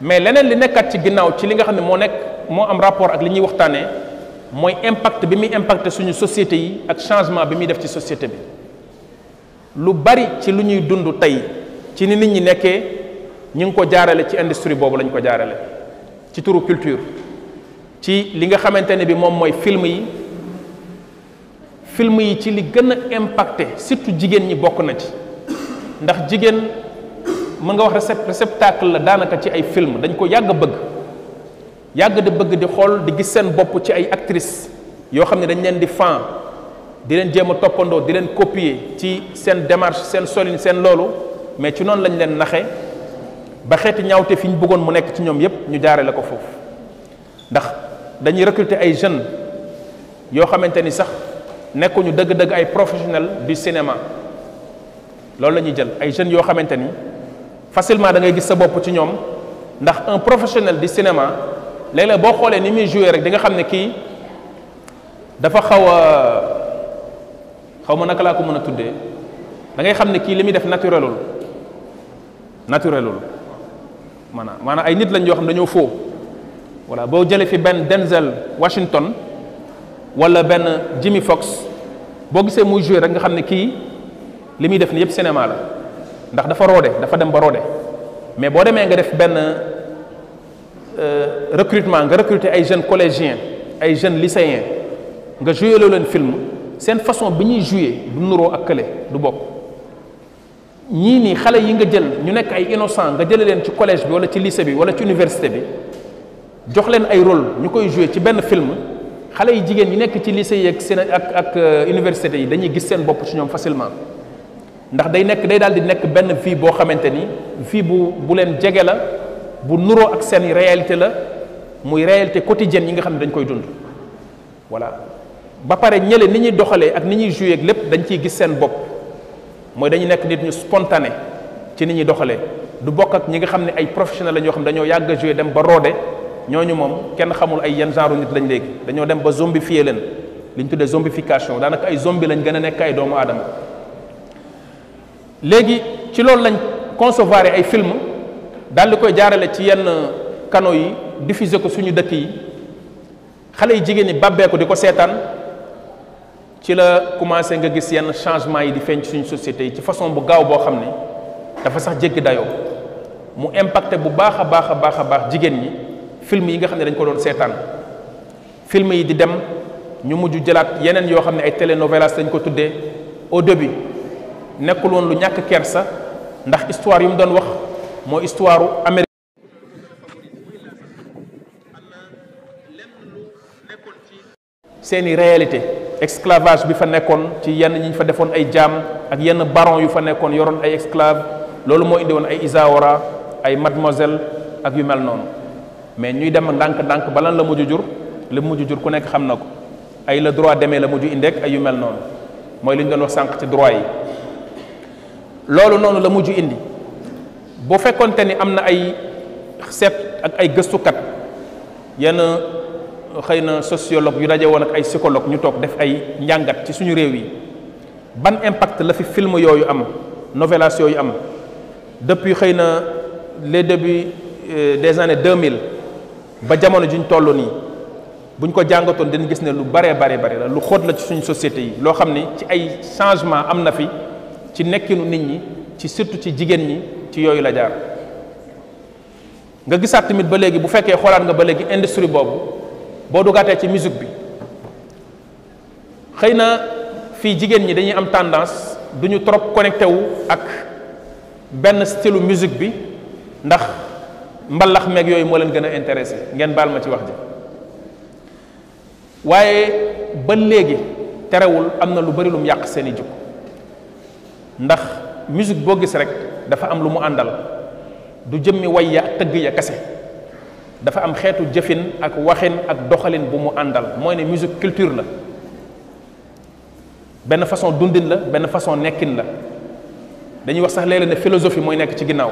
mais leneen li nekkaat ci ginnaaw ci li nga xam ne moo nekk moo am rapport ak li ñuy waxtaanee mooy impact bi muy impacté suñu société yi ak changement bi muy def ci société bi lu bari ci lu ñuy dund tey ci ni nit ñi nekkee ñu ngi ko jaarale ci industrie boobu lañ ko jaarale ci turu culture ci li nga xamante ne bi moom mooy film yi film yi ci li gën a impacté surtout jigéen ñi bokk na ci ndax jigéen mën nga wax récep- réceptacle la daanaka ci ay film dañ ko yàgg a bëgg yàgg di bëgg di xool di gis seen bopp ci ay actrices yoo xam ne dañ leen di fan di leen jéem a toppandoo di leen copier ci seen démarche seen solin seen loolu mais ci noonu lañ leen naxe ba xeeti ñaawte fi ñu bëggoon mu nekk ci ñoom yépp ñu jaare la ko foofu ndax dañuy recruter ay jeunes yoo xamante ni sax nekkuñu dëgg-dëgg ay professionnels du cinéma loolu la ñuy jël ay jeunes yoo xamante ni facilement da ngay gis sa bopp ci ñoom ndax un professionnel du cinéma léeg-léeg boo xoolee ni muy joué rek di nga xam ne kii dafa xaw a xaw ma naka laa ko mën a tuddee da ngay xam ne kii li muy def naturelul naturelul maanaam maanaam ay nit lañ yoo xam dañoo foo voilà boo jëlee fi benn Denzel Washington wala benn Jimmy Fox boo gisee muy joué rek nga xam ne kii li muy def ni yëpp cinéma la ndax dafa roode dafa dem ba roode mais boo demee nga def benn recrutement nga recruter ay jeunes collégiens ay jeunes lycéens nga joué loo leen film seen façon bi ñuy joué du nuroo ak kële du bokk ñii nii xale yi nga jël ñu nekk ay innocent nga jële leen ci collège bi wala ci lycée bi wala ci université bi jox leen ay rôle ñu koy joué ci benn film xale yi jigéen ñi nekk ci lycée yi ak seen ak ak euh, université yi dañuy gis seen bopp ci ñoom facilement ndax day nekk day daal di nekk benn vie boo xamante ni vie bu bu leen jege la bu nuroo ak seen réalité la muy réalité quotidienne yi nga xam ne dañ koy dund voilà ba pare ñële ni ñuy doxalee ak ni ñuy joué ak lépp dañ ciy gis seen bopp mooy dañu nekk nit ñu spontané ci ni ñuy doxalee du bokk ak ñi nga xam ne ay professionnel la ñoo xam dañoo yàgg a joué dem ba roode ñooñu moom kenn xamul ay yan genre nit lañ léegi dañoo dem ba zombifié leen li ñu tuddee zombification daanaka ay zombi lañ gën a nekk ay doomu aadama léegi ci loolu lañ concevoir ay film daal di koy jaarale ci yenn canaux yi diffuser ko suñu dëkk yi xale yi jigéen ñi bàbbeeku di ko seetaan ci la commencé nga gis yenn changement yi di feeñ ci suñu société yi ci façon bu gaaw boo xam ne dafa sax jéggi dayoo mu impacté bu baax a baax a baax a baax jigéen ñi film yi nga xam ne dañ ko doon seetaan film yi di dem ñu mujj jëlaat yeneen yoo xam ne ay telenovelas dañ ko tuddee au début nekkul woon lu ñàkk kersa ndax histoire yu mu doon wax moo histoire Amérique seeni réalité esclavage bi fa nekkoon ci yenn ñi ñu fa defoon ay jaam ak yenn baron yu fa nekkoon yoroon ay esclave loolu moo indi woon ay Isaora ay mademoiselle ak yu mel noonu mais ñuy dem ndànk-ndànk ba lan la mujj jur la mujj jur ku nekk xam na ko ay le droit demee la mujj indi ak ay yu mel noonu mooy li ñu doon wax sànq ci droit yi loolu noonu la mujj indi boo fekkonte ni am na ay seet ak ay gëstukat yenn xëy na sociologue yu daje woon ak ay psychologue ñu toog def ay njàngat ci suñu réew yi ban impact la fi film yooyu am novelas yooyu am depuis xëy na les débuts euh, des années 2000 ba jamono juñ toll nii buñ ko jàngatoon dañu gis ne lu baree bare bare la lu xóot la ci suñu société yi loo xam ne ci ay changement am na fi ci nekkinu nit ñi ci surtout ci jigéen ñi ci yooyu la jaar nga gisaat tamit ba léegi bu fekkee xoolaat nga ba léegi industrie boobu boo dugaatee ci musique bi xëy na fii jigéen ñi dañuy am tendance du ñu trop connecté wu ak benn style musique bi ndax mbalax meeg yooyu moo leen gën a intéressé ngeen baal ma ci wax ji waaye ba léegi terewul am na lu bari lum yàq seeni jikko ndax musique boo gis rek dafa am lu mu àndal du jëmmi way ya tëgg ya kase dafa am xeetu jëfin ak waxin ak doxalin bu mu àndal mooy ne musique culture la benn façon dundin la benn façon nekkin la dañuy wax sax léeg-léeg ne philosophie mooy nekk ci ginnaaw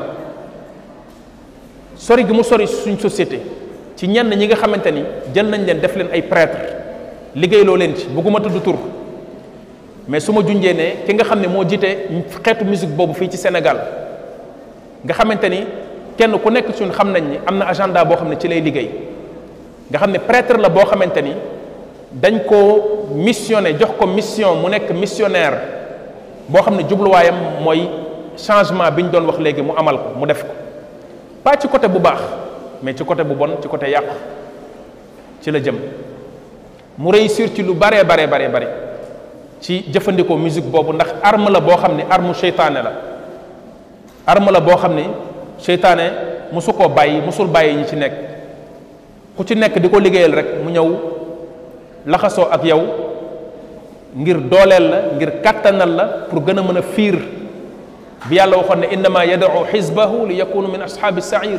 sori gi mu sori suñ société ci ñenn ñi nga xamante ni jël nañ leen def leen ay prêtre liggéeyloo leen ci bëgguma tudd tur mais su ma junjee ne ki nga xam ne moo jiite xeetu musique boobu fii ci Sénégal nga xamante ni kenn ku nekk suñ xam nañ ni am na agenda boo xam ne ci lay liggéey nga xam ne prêtre la boo xamante ni dañ ko missionné jox ko mission mu nekk missionnaire boo xam ne jubluwaayam mooy changement bi ñu doon wax léegi mu amal ko mu def ko pas ci côté bu baax mais ci côté bu bon ci côté yàq ci la jëm mu réussir ci lu baree baree baree bare ci jëfandikoo musique boobu ndax arme la boo xam ne arme seytaane la arme la boo xam ne seytaane mosu koo bàyyi mosul bàyyi ñi ci nekk ku ci nekk di ko liggéeyal rek mu ñëw laxasoo ak yow ngir dooleel la ngir kàttanal la pour gën a mën a fiir bi yàlla waxoon ne innama yad'u xisbahu li yakunu min ashaabi sair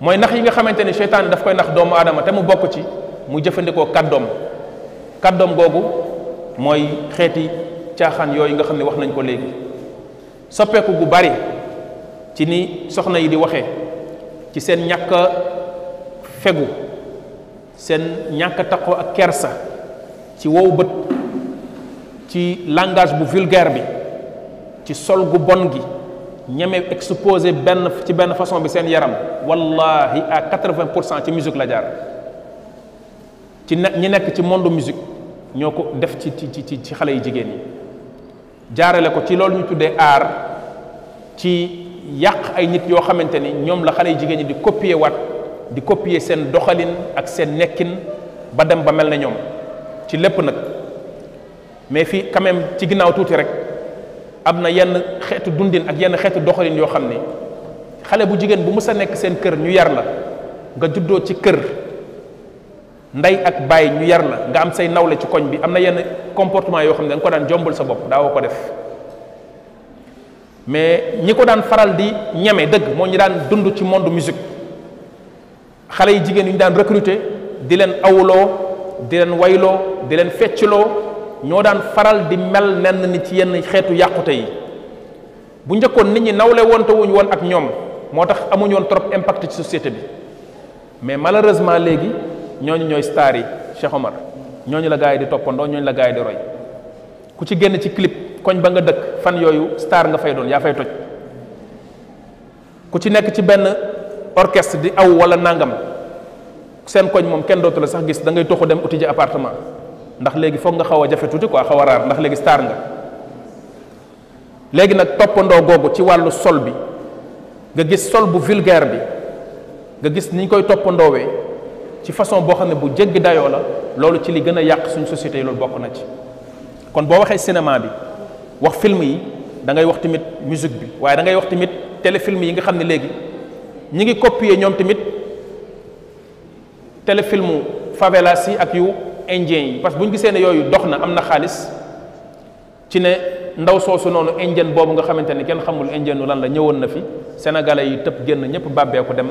mooy nax yi nga xamante ni seytaane daf koy nax doomu aadama te mu bokk ci mu jëfandikoo kàddoom kàddoom googu mooy xeeti caaxaan yooyu nga xam ne wax nañ ko léegi soppeeku gu bari ci ni soxna yi di waxee ci seen ñàkk fegu seen ñàkk a taqoo ak kersa ci wow bët ci langage bu vulgaire bi ci sol gu bon gi ñeme exposé benn ci benn façon bi seen yaram wallahi à quatre-vingt pour cent ci musique la jaar ci ne ñi nekk ci monde musique ñoo ko def ci ci ci ci xale yi jigéen yi jaarale ko ci loolu ñu tuddee aar ci yàq ay nit yoo xamante ni ñoom la xale yu jigéen ñi di copier waat di copier seen doxalin ak seen nekkin ba dem ba mel na ñoom ci lépp nag mais fii quand même ci ginnaaw tuuti rek am na yenn xeetu dundin ak yenn xeetu doxalin yoo xam ne xale bu jigéen bu mës a nekk seen kër ñu yar la nga juddoo ci kër ndey ak bàyyi ñu yar la nga am say nawle ci koñ bi am na yenn comportement yoo xam ne da nga ko daan jombul sa bopp daawoo ko def mais ñi ko daan faral di ñeme dëgg moo ñu daan dund ci monde musique xale yi jigéen yu ñu daan recruter di leen awuloo di leen wayloo di leen feccloo ñoo daan faral di mel nenn ni ci yenn xeetu yàqute yi bu njëkkoon nit ñi nawle wonte wuñ woon ak ñoom moo tax amuñu woon trop impact ci société bi mais malheureusement léegi ñooñu ñooy star yi Cheikh Omar ñooñu la gars yi di toppandoo ñooñu la gars yi di roy ku ci génn ci clip koñ ba nga dëkk fan yooyu star nga fay doon yaa fay toj ku ci nekk ci benn orchestre di aw wala nangam seen koñ moom kenn dootu la sax gis da ngay toxu dem uti ji appartement ndax léegi foog nga xaw a jafe tuuti quoi xaw a raar ndax léegi star nga léegi nag toppandoo googu ci wàllu sol bi nga gis sol bu vulgaire bi nga gis ni ñu koy toppandoowee ci façon boo xam ne bu jéggi dayoo la loolu ci li gën a yàq suñ société yi loolu bokk na ci kon boo waxee cinéma bi wax film yi da ngay wax tamit musique bi waaye da ngay wax tamit téléfilm yi nga xam ne léegi ñi ngi copier ñoom tamit téléfilmu favelas yi ak yu indien yi parce que bu ñu gisee ne yooyu dox na am na xaalis ci ne ndaw soosu noonu indien boobu nga xamante ni kenn xamul indienu lan la ñëwoon na fi sénégalais yi tëb génn ñëpp bàbbee ko dem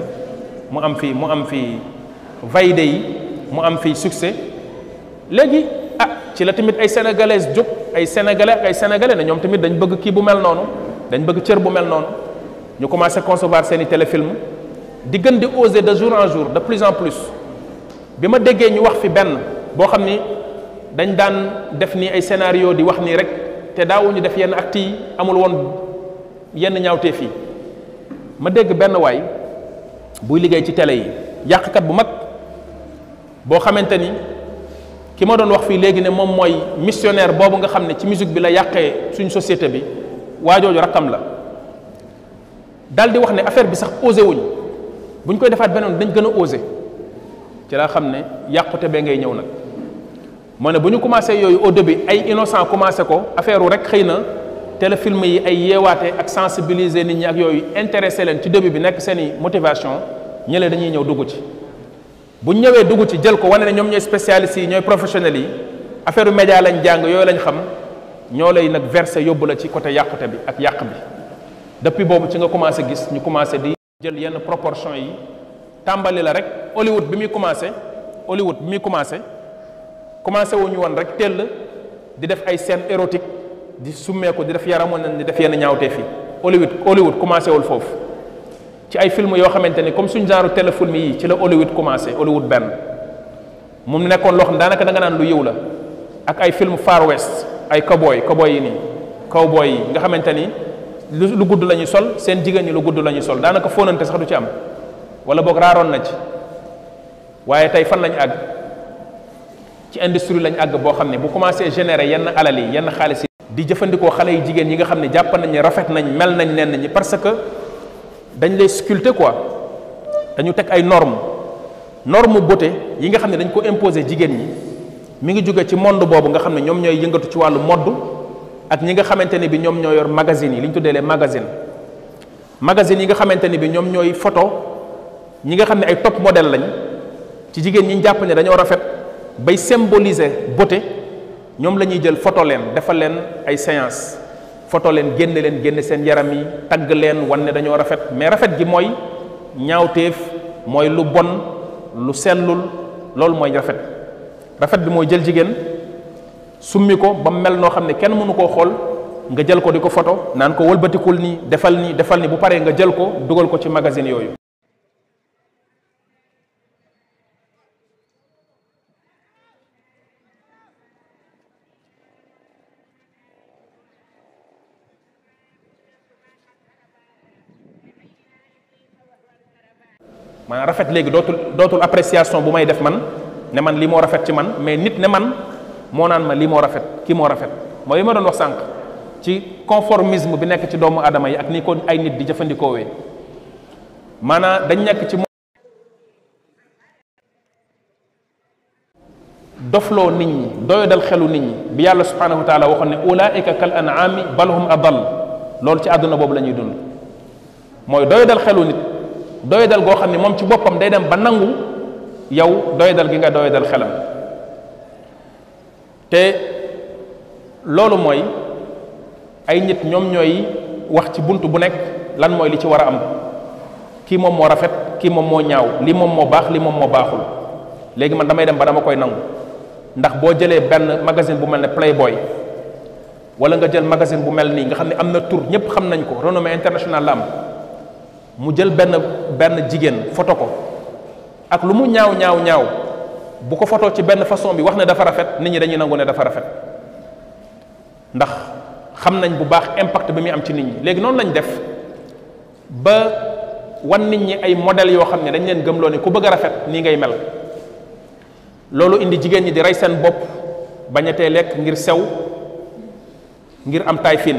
mu am fii mu am fii vayde yi mu am fii succès léegi ah ci la tamit ay sénégalaises jóg ay sénégalais ak ay sénégalais ne ñoom tamit dañ bëgg kii bu mel noonu dañ bëgg cër bu mel noonu ñu commencé concevoir seeni téléfilm di gën di oser de jour en jour de plus en plus bi ma déggee ñu wax fi benn boo xam ni dañ daan def nii ay scénario di wax nii rek te daawuñu def yenn actes yi amul woon yenn ñaawtee fii ma dégg benn waay buy liggéey ci télé yi yàqkat bu mag boo xamante ni ki ma doon wax fii léegi ne moom mooy missionnaire boobu nga xam ne ci musique bi la yàqee suñ société bi waajooju rakkam la daal di wax ne affaire bi sax osé wuñ buñ koy defaat beneen dañ gën a osé ci laa xam ne yàqute bee ngay ñëw nag moo ne bu ñu commencé yooyu au début ay innocent commencé ko affaire rek xëy na téléfilm yi ay yeewaate ak sensibiliser nit ñi ak yooyu intéressé leen ci début bi nekk seen i motivation ñële dañuy ñëw dugg ci bu ñëwee dugg ci jël ko wane ne ñoom ñooy spécialistes yi ñooy professionnels yi affaire média lañ jàng yooyu lañ xam ñoo lay nag versé yóbbu la ci côté yàqute bi ak yàq bi depuis boobu ci nga commencé gis ñu commencé di jël yenn proportion yi tàmbali la rek Hollywood bi muy commencé Hollywood bi muy commencé commencé wuñu woon rek tell di def ay scène érotique di summeeku di def yaramoon nañ di def yenn ñaawtee fii Hollywood Hollywood commencé wul foofu ci ay film yoo xamante ni comme suñ genre téléfilm yi ci la Hollywood commencé Hollywood benn mu nekkoon loo xam daanaka da nga naan lu yëw la ak ay film Far West ay cowboy cowboy yi nii cowboy yi nga xamante ni lu lu gudd la ñuy sol seen jigéen ñi lu gudd la ñuy sol daanaka fóonante sax du ci am wala boog raaroon na ci waaye tey fan lañ àgg ci industrie lañ àgg boo xam ne bu commencé générer yenn alal yi yenn xaalis yi di jëfandikoo xale yi jigéen ñi nga xam ne jàpp nañ ne rafet nañ mel nañ nenn ñi parce que dañ lay sculpter quoi dañu teg ay normes norme beauté yi nga xam ne dañ ko imposer jigéen ñi mi ngi jóge ci monde boobu nga xam ne ñoom ñooy yëngatu ci wàllu modd ak ñi nga xamante ne bi ñoom ñoo yor magazines yi li ñu tuddee les magazines magazines yi nga xamante ne bi ñoom ñooy photo ñi nga xam ne ay top modèle lañ ci jigéen ñi jàpp ne dañoo rafet bay symboliser beauté ñoom la ñuy jël photo leen defal leen ay séance photo leen génne leen génne seen yaram yi tagg leen wan ne dañoo rafet mais rafet gi mooy ñaawteef mooy lu bon lu sellul loolu mooy rafet rafet bi mooy jël jigéen summi ko ba mel noo xam ne kenn mënu koo xool nga jël ko di ko photo naan ko wëlbatikul nii defal nii defal ni bu paree nga jël ko dugal ko ci magazine yooyu maanaam rafet léegi dootul dootul appréciation bu may def man ne man lii moo rafet ci man mais nit ne man moo naan ma lii moo rafet kii moo rafet mooy li ma doon wax sànq ci conformisme bi nekk ci doomu aadama yi ak ni ko ay nit di jëfandikoowee maanaam dañ nekk ci dofloo nit ñi doyo dal xelu nit ñi bi yàlla subhanahu wa taala waxoon ne ulaika kal an'ami bal hum adal loolu ci àdduna boobu la ñuy dund mooy doyo dal xelu nit doyo dal goo xam ne moom ci boppam day dem ba nangu yow doyo dal gi nga doyo dal xelam te loolu mooy ay nit ñoom ñooy wax ci bunt bu nekk lan mooy li ci war a am kii moom moo rafet kii moom moo ñaaw li moom moo baax li moom moo baaxul léegi man damay dem ba dama koy nangu ndax boo jëlee benn magazine bu mel ne Playboy wala nga jël magazine bu mel nii nga xam ne am na tur ñëpp xam nañ ko renommée internationale la am mu jël benn benn jigéen foto ko ak lu mu ñaaw ñaaw ñaaw bu ko foto ci benn façon bi wax ne dafa rafet nit ñi dañuy nangu ne dafa rafet ndax xam nañ bu baax impact bi muy am ci nit ñi léegi noonu lañ def ba wan nit ñi ay modèles yoo xam ne dañ leen gëmloo ne ku bëgg a rafet nii ngay mel loolu indi jigéen ñi di rey seen bopp bañatee lekk ngir sew ngir am taay fiin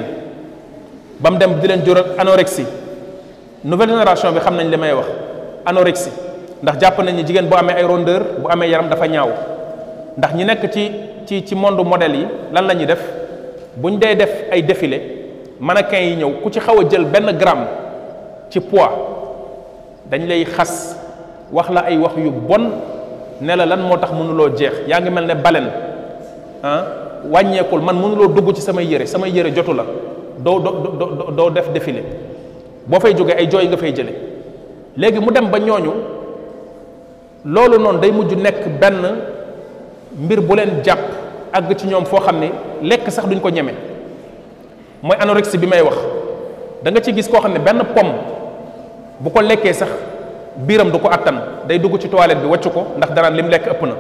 ba mu dem di leen jural anorexie nouvelle génération bi xam nañ li may wax anorexie ndax jàpp nañ ni jigéen bu amee ay rondeur bu amee yaram dafa ñaaw ndax ñi nekk ci ci ci monde modèle yi lan la ñuy def bu ñu dee def ay défilé mannequin yi ñëw ku ci xaw a jël benn gramme ci poids dañ lay xas wax la ay wax yu bon ne la lan moo tax mënuloo jeex yaa ngi mel ne balen ah wàññeekul man mënuloo dugg ci samay yére samay yére jotu la doo doo doo def défilé boo fay jógee ay jooy nga fay jële léegi mu dem ba ñooñu loolu noonu day mujj nekk benn mbir bu leen jàpp àgg ci ñoom foo xam ne lekk sax duñ ko ñeme mooy anorexie bi may wax da nga ci gis koo xam ne benn pom bu ko lekkee sax biiram du ko attan day dugg ci toilette bi wàcc ko ndax danaan lim lekk ëpp na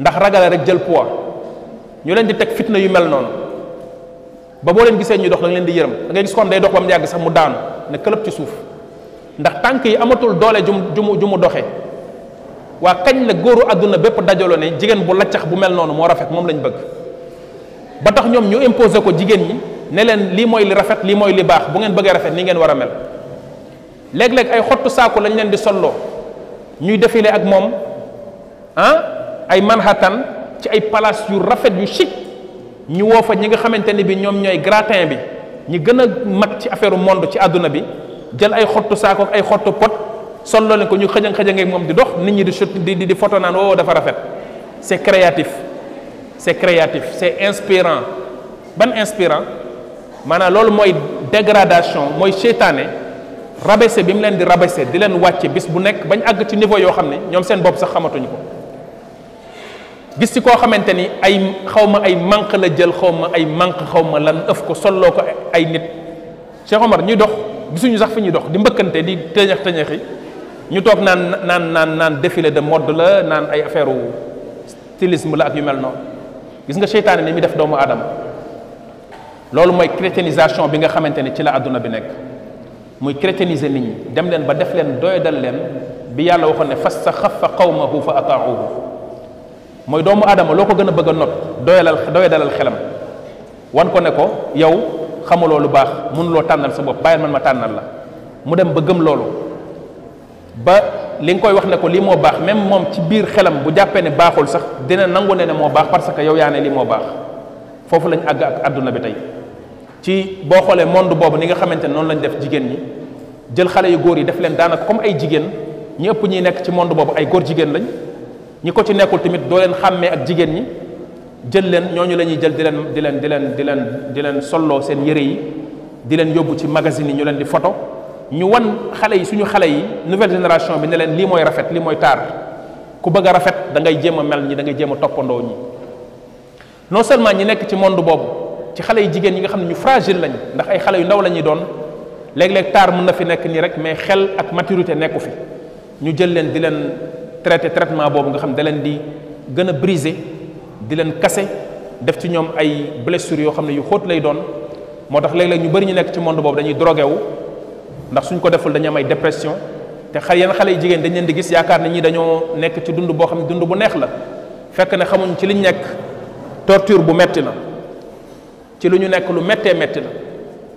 ndax ragala rek jël poids ñu leen di teg fitna yu mel noonu ba boo leen gisee ñuy dox da leen di yërëm da ngay gis ko xam day dox ba mu yàgg sax mu daanu ne këlëb ci suuf ndax tànk yi amatul doole ju mu ju mu doxe waa kañ la góoru àdduna bépp dajaloo ne jigéen bu laccax bu mel noonu moo rafet moom lañ bëgg ba tax ñoom ñu imposé ko jigéen ñi ne leen lii mooy li rafet lii mooy li baax bu ngeen bëggee rafet ni ngeen war a mel léeg-léeg ay xottu saaku lañ leen di solloo ñuy défilé ak moom ah ay Manhattan ci ay palace yu rafet yu chic ñu woo fa ñi nga xamante ni bi ñoom ñooy gratin bi ñi gën a mag ci affaire monde ci àdduna bi jël ay xottu saako ak ay xottu pot sol leen ko ñu xëjang xëjang ak moom di dox nit ñi di chut di di photo naan woo oh, dafa rafet c'est créatif c'est créatif c'est inspirant ban inspirant maanaam loolu mooy dégradation mooy seytaane rabaissé bi mu leen di rabaissé di leen wàcce bis bu nekk bañ àgg ci niveau yoo xam ne ñoom seen bopp sax xamatuñu ko gis ci koo xamante ni ay xaw ma ay manque la jël xaw ma ay manque xaw ma lan ëf ko solloo ko ay nit Cheikh Omar ñuy dox gisuñu sax fi ñuy dox di mbëkkante di tëñax tëñaxi ñu toog naan naan naan naan défilé de mode la naan ay affaire stylisme la ak yu mel noonu gis nga seytaane ni mi def doomu aadama loolu mooy chrétienisation bi nga xamante ne ci la àdduna bi nekk muy chrétieniser nit ñi dem leen ba def leen doyadal leen bi yàlla waxoon ne fas sa xaf fa qawmahu fa ataahu mooy doomu aadama loo ko gën a bëgg a not doyalal doyadalal xelam wan ko ne ko yow xamuloo lu baax mënuloo tànnal sa bopp bàyyil man ma tànnal la mu dem ba gëm loolu ba li nga koy wax ne ko lii moo baax même moom ci biir xelam bu jàppee ne baaxul sax dina nangu ne ne moo baax parce que yow yaa ne lii moo baax foofu lañ àgg ak àdduna bi tey ci boo xoolee monde boobu ni nga xamante ne noonu lañ def jigéen ñi jël xale yu góor yi def leen daanaka comme ay jigéen ñi ëpp ñuy nekk ci monde boobu ay góor jigéen lañ ñi ko ci nekkul tamit doo leen xàmmee ak jigéen ñi jël leen ñooñu la ñuy jël di leen di leen di leen di leen di leen solloo seen yére yi di leen yóbbu ci magazine yi ñu leen di photo ñu wan xale yi suñu xale yi nouvelle génération bi ne leen lii mooy rafet lii mooy taar ku bëgg a rafet da ngay jéem a mel ñi da ngay jéem a toppandoo ñi non seulement ñi nekk ci monde boobu ci xale yu jigéen yi nga xam ne ñu fragile lañ ndax ay xale yu ndaw la ñuy doon léeg-léeg taar mën na fi nekk nii rek mais xel ak maturité nekku fi ñu jël leen di leen traité traitement boobu nga xam da leen di gën a briser di leen kase def ci ñoom ay blessures yoo xam ne yu xóot lay doon moo tax léeg-léeg ñu bëri ñu nekk ci monde boobu dañuy drogué wu ndax suñ ko deful dañu am ay dépression te xale yenn xale yu jigéen dañ leen di gis yaakaar ne ñi dañoo nekk ci dund boo xam ne dund bu neex la fekk ne xamuñ ci liñ nekk torture bu metti na ci lu ñu nekk lu mettee metti na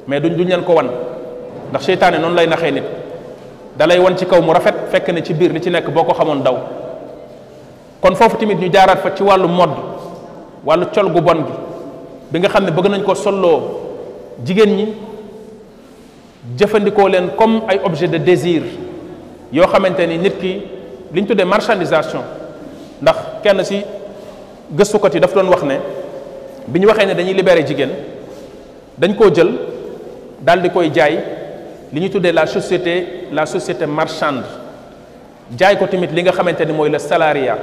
mais duñ duñ leen ko wan ndax seytaane noonu lay naxee nit da lay wan ci kaw mu rafet fekk ne ci biir li ci nekk boo ko xamoon daw kon foofu tamit ñu jaaraat fa ci wàllu modd wàllu col gu bon gi bi nga xam ne bëgg nañ ko solloo jigéen ñi jëfandikoo leen comme ay objet de désir yoo xamante ni nit ki li ñu tuddee marchandisation ndax kenn si gëstukat yi daf doon wax ne bi ñu waxee ne dañuy libéré jigéen dañ koo jël daal di koy jaay li ñu tuddee la société la société marchande jaay ko tamit li nga xamante ni mooy le salariat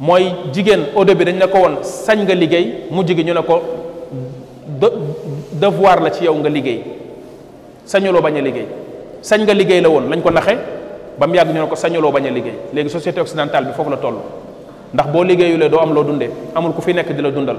mooy jigéen au début dañ ne ko woon sañ nga liggéey mu jigi ñu ne ko devoir la ci yow nga liggéey sañuloo bañ a liggéey sañ nga liggéey la woon lañ ko naxe ba mu yàgg ñu ne ko sañuloo bañ a liggéey léegi société occidentale bi foofu la toll ndax boo liggéeyulee doo am loo dundee amul ku fi nekk di la dundal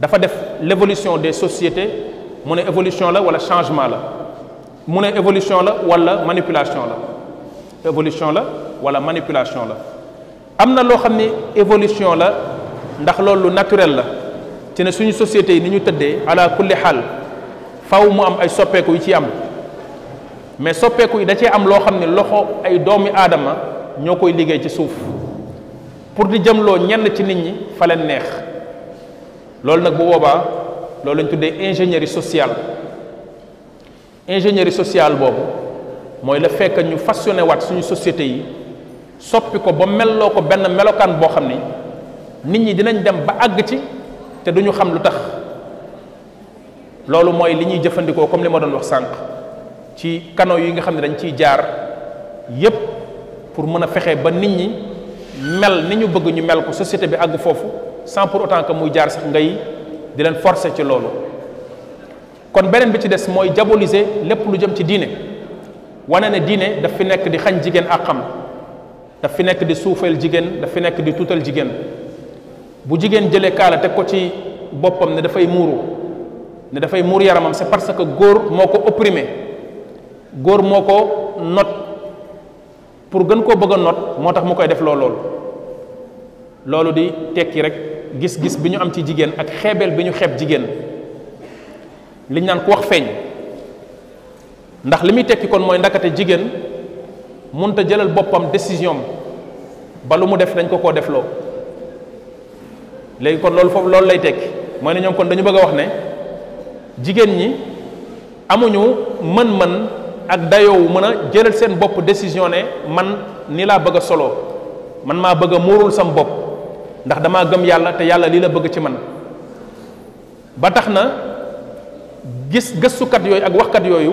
dafa def l'évolution des sociétés mu ne évolution la wala changement la mu ne évolution la wala manipulation la évolution la wala manipulation la am na loo xam ne évolution la ndax loolu lu naturel la ci ne suñu société yi ni ñu tëddee ala kulli xaal faw mu am ay soppeeku yu ci am mais soppeeku yi da cee am loo xam ne loxo ay doomi aadama ñoo koy liggéey ci suuf pour di jëmloo ñenn ci nit ñi fa leen neex loolu nag bu boobaa loolu lañ tuddee ingénierie sociale ingénierie sociale boobu mooy la fekk ñu façonné waat suñu société yi soppi ko ba melloo ko benn melokaan boo xam ni nit ñi dinañ dem ba àgg ci te duñu xam lu tax loolu mooy li ñuy jëfandikoo comme li ma doon wax sànq ci canaux yi nga xam ne dañ ciy jaar yépp pour mën a fexe ba nit ñi mel ni ñu bëgg ñu mel ko société bi àgg foofu sans pour autant que muy jaar sax ngay di leen forcer ci loolu kon beneen bi ci des mooy diaboliser lépp lu jëm ci diine wane ne diine daf fi nekk di xañ jigéen ak xam daf fi nekk di suufeel jigéen daf fi nekk di tuutal jigéen bu jigéen jëlee kaala teg ko ci boppam ne dafay muuru ne dafay muur yaramam c'est parce que góor moo ko opprimé góor moo ko not pour gën koo bëgg a not moo tax mu koy def loo loolu loolu di tekki rek gis-gis bi ñu am ci jigéen ak xeebeel bi ñu xeeb jigéen liñ naan ku wax feeñ ndax li muy tekki kon mooy ndakate jigéen munta jëlal boppam décision ba lu mu def dañ ko koo defloo léegi kon loolu foofu loolu lay tekki mooy ne ñoom kon dañu bëgg a wax ne jigéen ñi amuñu mën-mën ak dayoowu mën a jëlal seen bopp décision ne man ni laa bëgg a soloo man maa bëgg a muurul sam bopp ndax damaa gëm yàlla te yàlla lii la bëgg ci man ba tax na gis gëstukat yooyu ak waxkat yooyu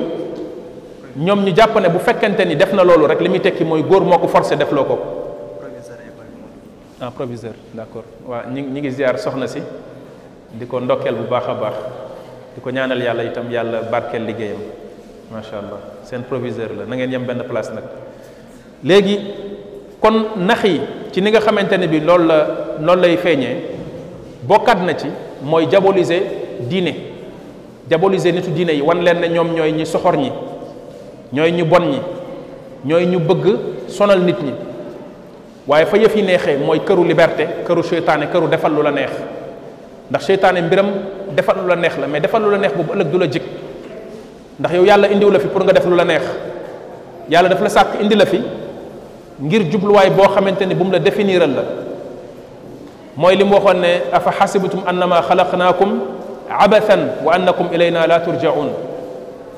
ñoom ñu jàpp ne bu fekkente ni def na loolu rek li muy tekki mooy góor moo ko forcé def loo ko ah proviseur d'accord waa ñi ñi ngi ziar soxna si di ko ndokkeel bu baax a baax di ko ñaanal yàlla itam yàlla barkeel liggéeyam macha allah seen proviseur la na ngeen yem benn place nag léegi kon nax yi ci ni nga xamante ne bi loolu la loolu lay feeñee bokkaat na ci mooy diaboliser diine diaboliser nitu diine yi wan leen ne ñoom ñooy ñi soxor ñi ñooy ñu bon ñi ñooy ñu bëgg sonal nit ñi waaye fa yëf yi neexee mooy këru liberté këru seytaane këru defal lu la neex ndax seytaane mbiram defal lu la neex la mais defal lu la neex boobu ëllëg du la jik ndax yow yàlla indiw la fi pour nga def lu la neex yàlla daf la sàkk indi la fi ngir jubluwaay boo xamante ni bu mu la définiral la mooy li mu waxoon ne afa xasibatum annama xalaqnaakum abathan wa annakum ilayna la turjaun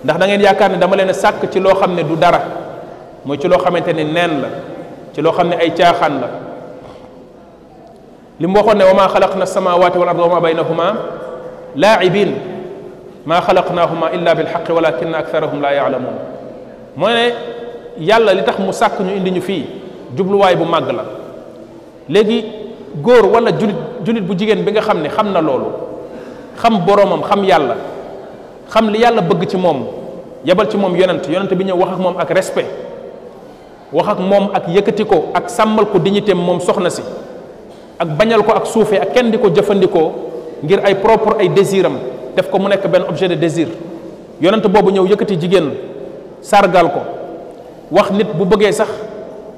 ndax da ngeen yaakaar ne dama leen sàkk ci loo xam ne du dara mooy ci loo xamante ni neen la ci loo xam ne ay caaxaan la li mu waxoon ne wa maa xalaqna samawati wal arda wa ma baynahuma laaibin maa xalaqnahuma illa bilxaqi walakinna aktharahum la yaalamuun moo ne yàlla li tax mu sàkk ñu indi ñu fii jubluwaay bu màgg la léegi góor wala julit julit bu jigéen bi nga xam ne xam na loolu xam boroomam xam yàlla xam li yàlla bëgg ci moom yebal ci moom yonent yonent bi ñëw wax ak moom ak respect wax ak moom ak yëkkati ko ak sàmmal ko dignité moom soxna si ak bañal ko ak suufee ak kenn di ko jëfandikoo ngir ay propre ay désiram def ko mu nekk benn objet de désir yonent boobu ñëw yëkkati jigéen sargal ko wax nit bu bëggee sax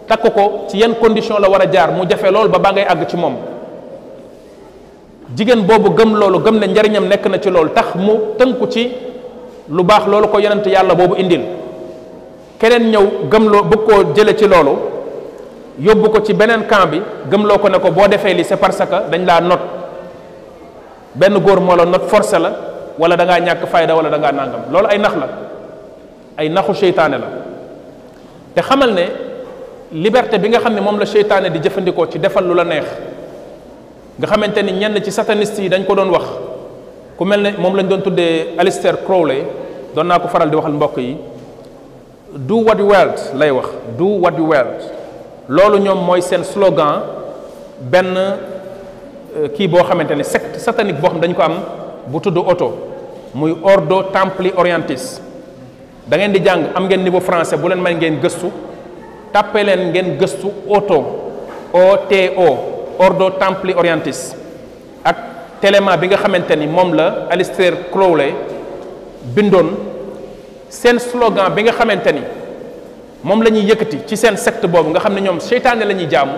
takk ko ci yenn condition la war a jaar mu jafe lool ba baa ngay àgg ci moom jigéen boobu gëm loolu gëm ne njariñam nekk na ci loolu tax mu tënku ci lu baax loolu ko yonent yàlla boobu indil keneen ñëw gëm loo bëgg koo jële ci loolu yóbbu ko ci beneen camp bi gëm loo ko ne ko boo defee li c'est parce que dañ laa not benn góor moo la not forcé la wala da ngaa ñàkk fayda wala da ngaa nàngam loolu ay nax la ay naxu seytaane la te xamal ne liberté bi nga xam ne moom la seytaane di jëfandikoo ci defal lu la neex nga xamante ni ñenn ci sataniste yi dañ ko doon wax ku mel ne moom lañ doon tuddee Alistair Crowley doon naa ko faral di waxal mbokk yi do what you want lay wax do what you want loolu ñoom mooy seen slogan benn euh, kii boo xamante ne secte satanique boo xam dañ ko am bu tudd oto muy ordo templi orientis da ngeen di jàng am ngeen niveau français bu leen may ngeen gëstu tàppe leen ngeen gëstu oto OTO Ordo Templi Orientis ak téléma bi nga xamante ni moom la Aleister Crowley bindoon seen slogan bi nga xamante ni moom la ñuy yëkkati ci seen secte boobu nga xam ne ñoom seytaane la ñuy jaamu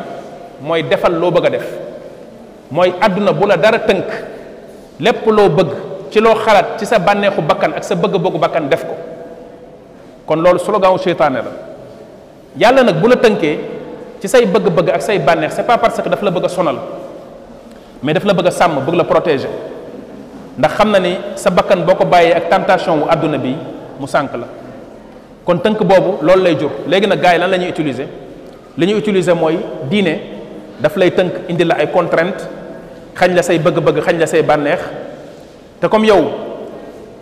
mooy defal loo bëgg a def mooy àdduna bu la dara tënk lépp loo bëgg ci loo xalaat ci sa bànneexu bakkan ak sa bëgg-bëggu bakkan def ko kon loolu slogan wu seytaane la yàlla nag bu la tënkee ci say bëgg-bëgg ak say bànneex c'est pas parce que daf la bëgg a sonal mais daf la bëgg a sàmm bëgg la protéger ndax xam na ni sa bakkan boo ko bàyyee ak tentation wu àdduna bi mu sànq la kon tënk boobu loolu lay jur léegi nag gars yi lan la ñuy utiliser li ñu utiliser mooy diine daf lay tënk indi la ay contrainte xañ la say bëgg-bëgg xañ la say bànneex te comme yow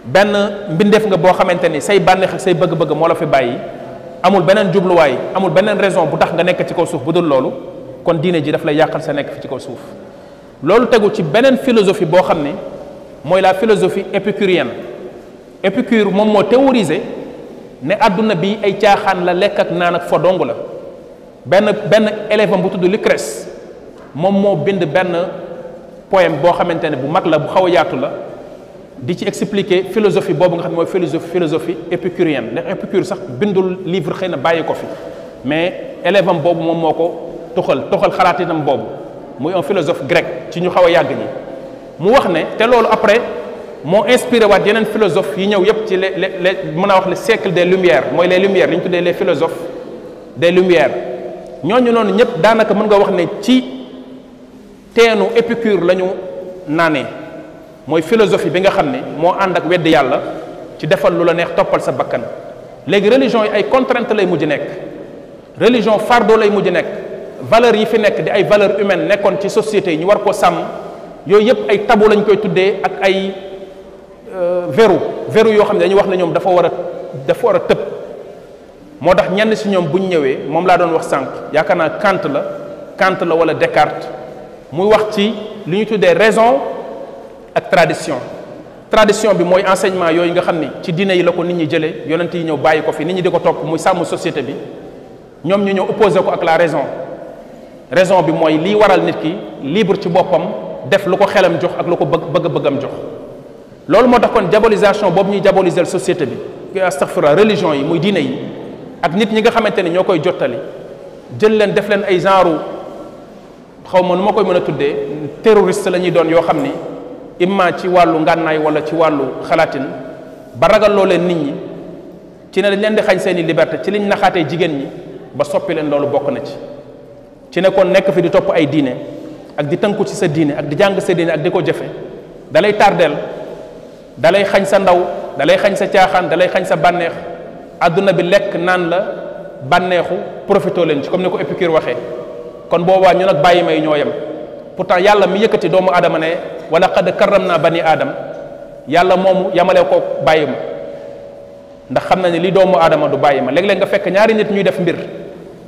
benn mbindeef nga boo xamante ni say bànneex ak say bëgg-bëgg moo la fi bàyyi amul beneen jubluwaay amul beneen raison bu tax nga nekk ci kaw suuf bu dul loolu kon diine ji daf lay yàqal sa nekk fi ci kaw suuf loolu tegu ci beneen philosophie boo xam ne mooy la philosophie épicurienne Épicure moom moo théorisé ne àdduna bi ay caaxaan la lekk ak naan ak fo dong la benn benn élève am bu tudd Lucrèce moom moo bind benn poème boo xamante ne bu mag la bu xaw a yaatu la di ci expliquer philosophie boobu nga xam ne mooy philosophie philosophie épicurienne ndax Épicure sax bindul livre xëy na bàyyi ko fi mais élève am boobu moom moo ko toxal toxal xalaatinam boobu muy un philosophe grec ci ñu xaw a yàgg ñi mu wax ne te loolu après moo inspiré waat yeneen philosophe yi ñëw yépp ci les les mën a wax le siècle des lumières mooy les lumières li ñu tuddee les philosophes des lumières ñooñu noonu ñëpp daanaka mën nga wax ne ci teenu Épicure la ñu naanee mooy philosophie bi nga xam ne moo ànd ak wedd yàlla ci defal lu la neex toppal sa bakkan léegi religion yi ay contrainte lay mujj nekk religion fardeau lay mujj nekk valeur yi fi nekk di ay valeur humaine nekkoon ci société yi ñu war ko sàmm yooyu yëpp ay tabu lañ koy tuddee ak ay euh, verrou verrou yoo xam ne dañuy wax ne ñoom dafa war a dafa war a tëb moo tax ñenn si ñoom buñ ñëwee moom laa doon wax sànq yaakaar naa Kant la Kant la wala Descartes muy wax ci li ñu tuddee raison ak tradition tradition bi mooy enseignement yooyu nga xam ni ci diine yi la ko nit ñi jëlee yonent yi ñëw bàyyi ko fi nit ñi di ko topp muy sàmm société bi ñoom ñu ñëw opposé ko ak la raison raison bi mooy lii waral nit ki libre ci boppam def lu ko xelam jox ak lu ko bëgg bëgg bëggam jox loolu moo tax kon diabolisation boobu ñuy diaboliser société bi astaghfirullah religion yi muy diine yi ak nit ñi nga xamante ne ñoo koy jottali jël leen def leen ay genre xaw ma nu ma koy mën a tuddee terroriste la ñuy doon yoo xam ni imma ci wàllu ngànnaay wala ci wàllu xalaatin ba ragal loo leen nit ñi ci ne dañ leen di xañ seeni liberté ci liñ naxaatee jigéen ñi ba soppi leen loolu bokk na ci ci ne kon nekk fi di topp ay diine ak di tënku ci sa diine ak di jàng sa diine ak di ko jëfe dalay tardeel dalay xañ sa ndaw dalay xañ sa caaxaan dalay xañ sa bànneex àdduna bi lekk naan la bànneexu profito leen ci comme ni ko Épicure waxee kon boobaa ñu nag bàyyi may ñoo yem pourtant yàlla mi yëkkati doomu aadama ne wala qad karram naa bani aadam yàlla moomu yamale ko bàyyi ma ndax xam na ne li doomu aadama du bàyyi ma léeg-léeg nga fekk ñaari nit ñuy def mbir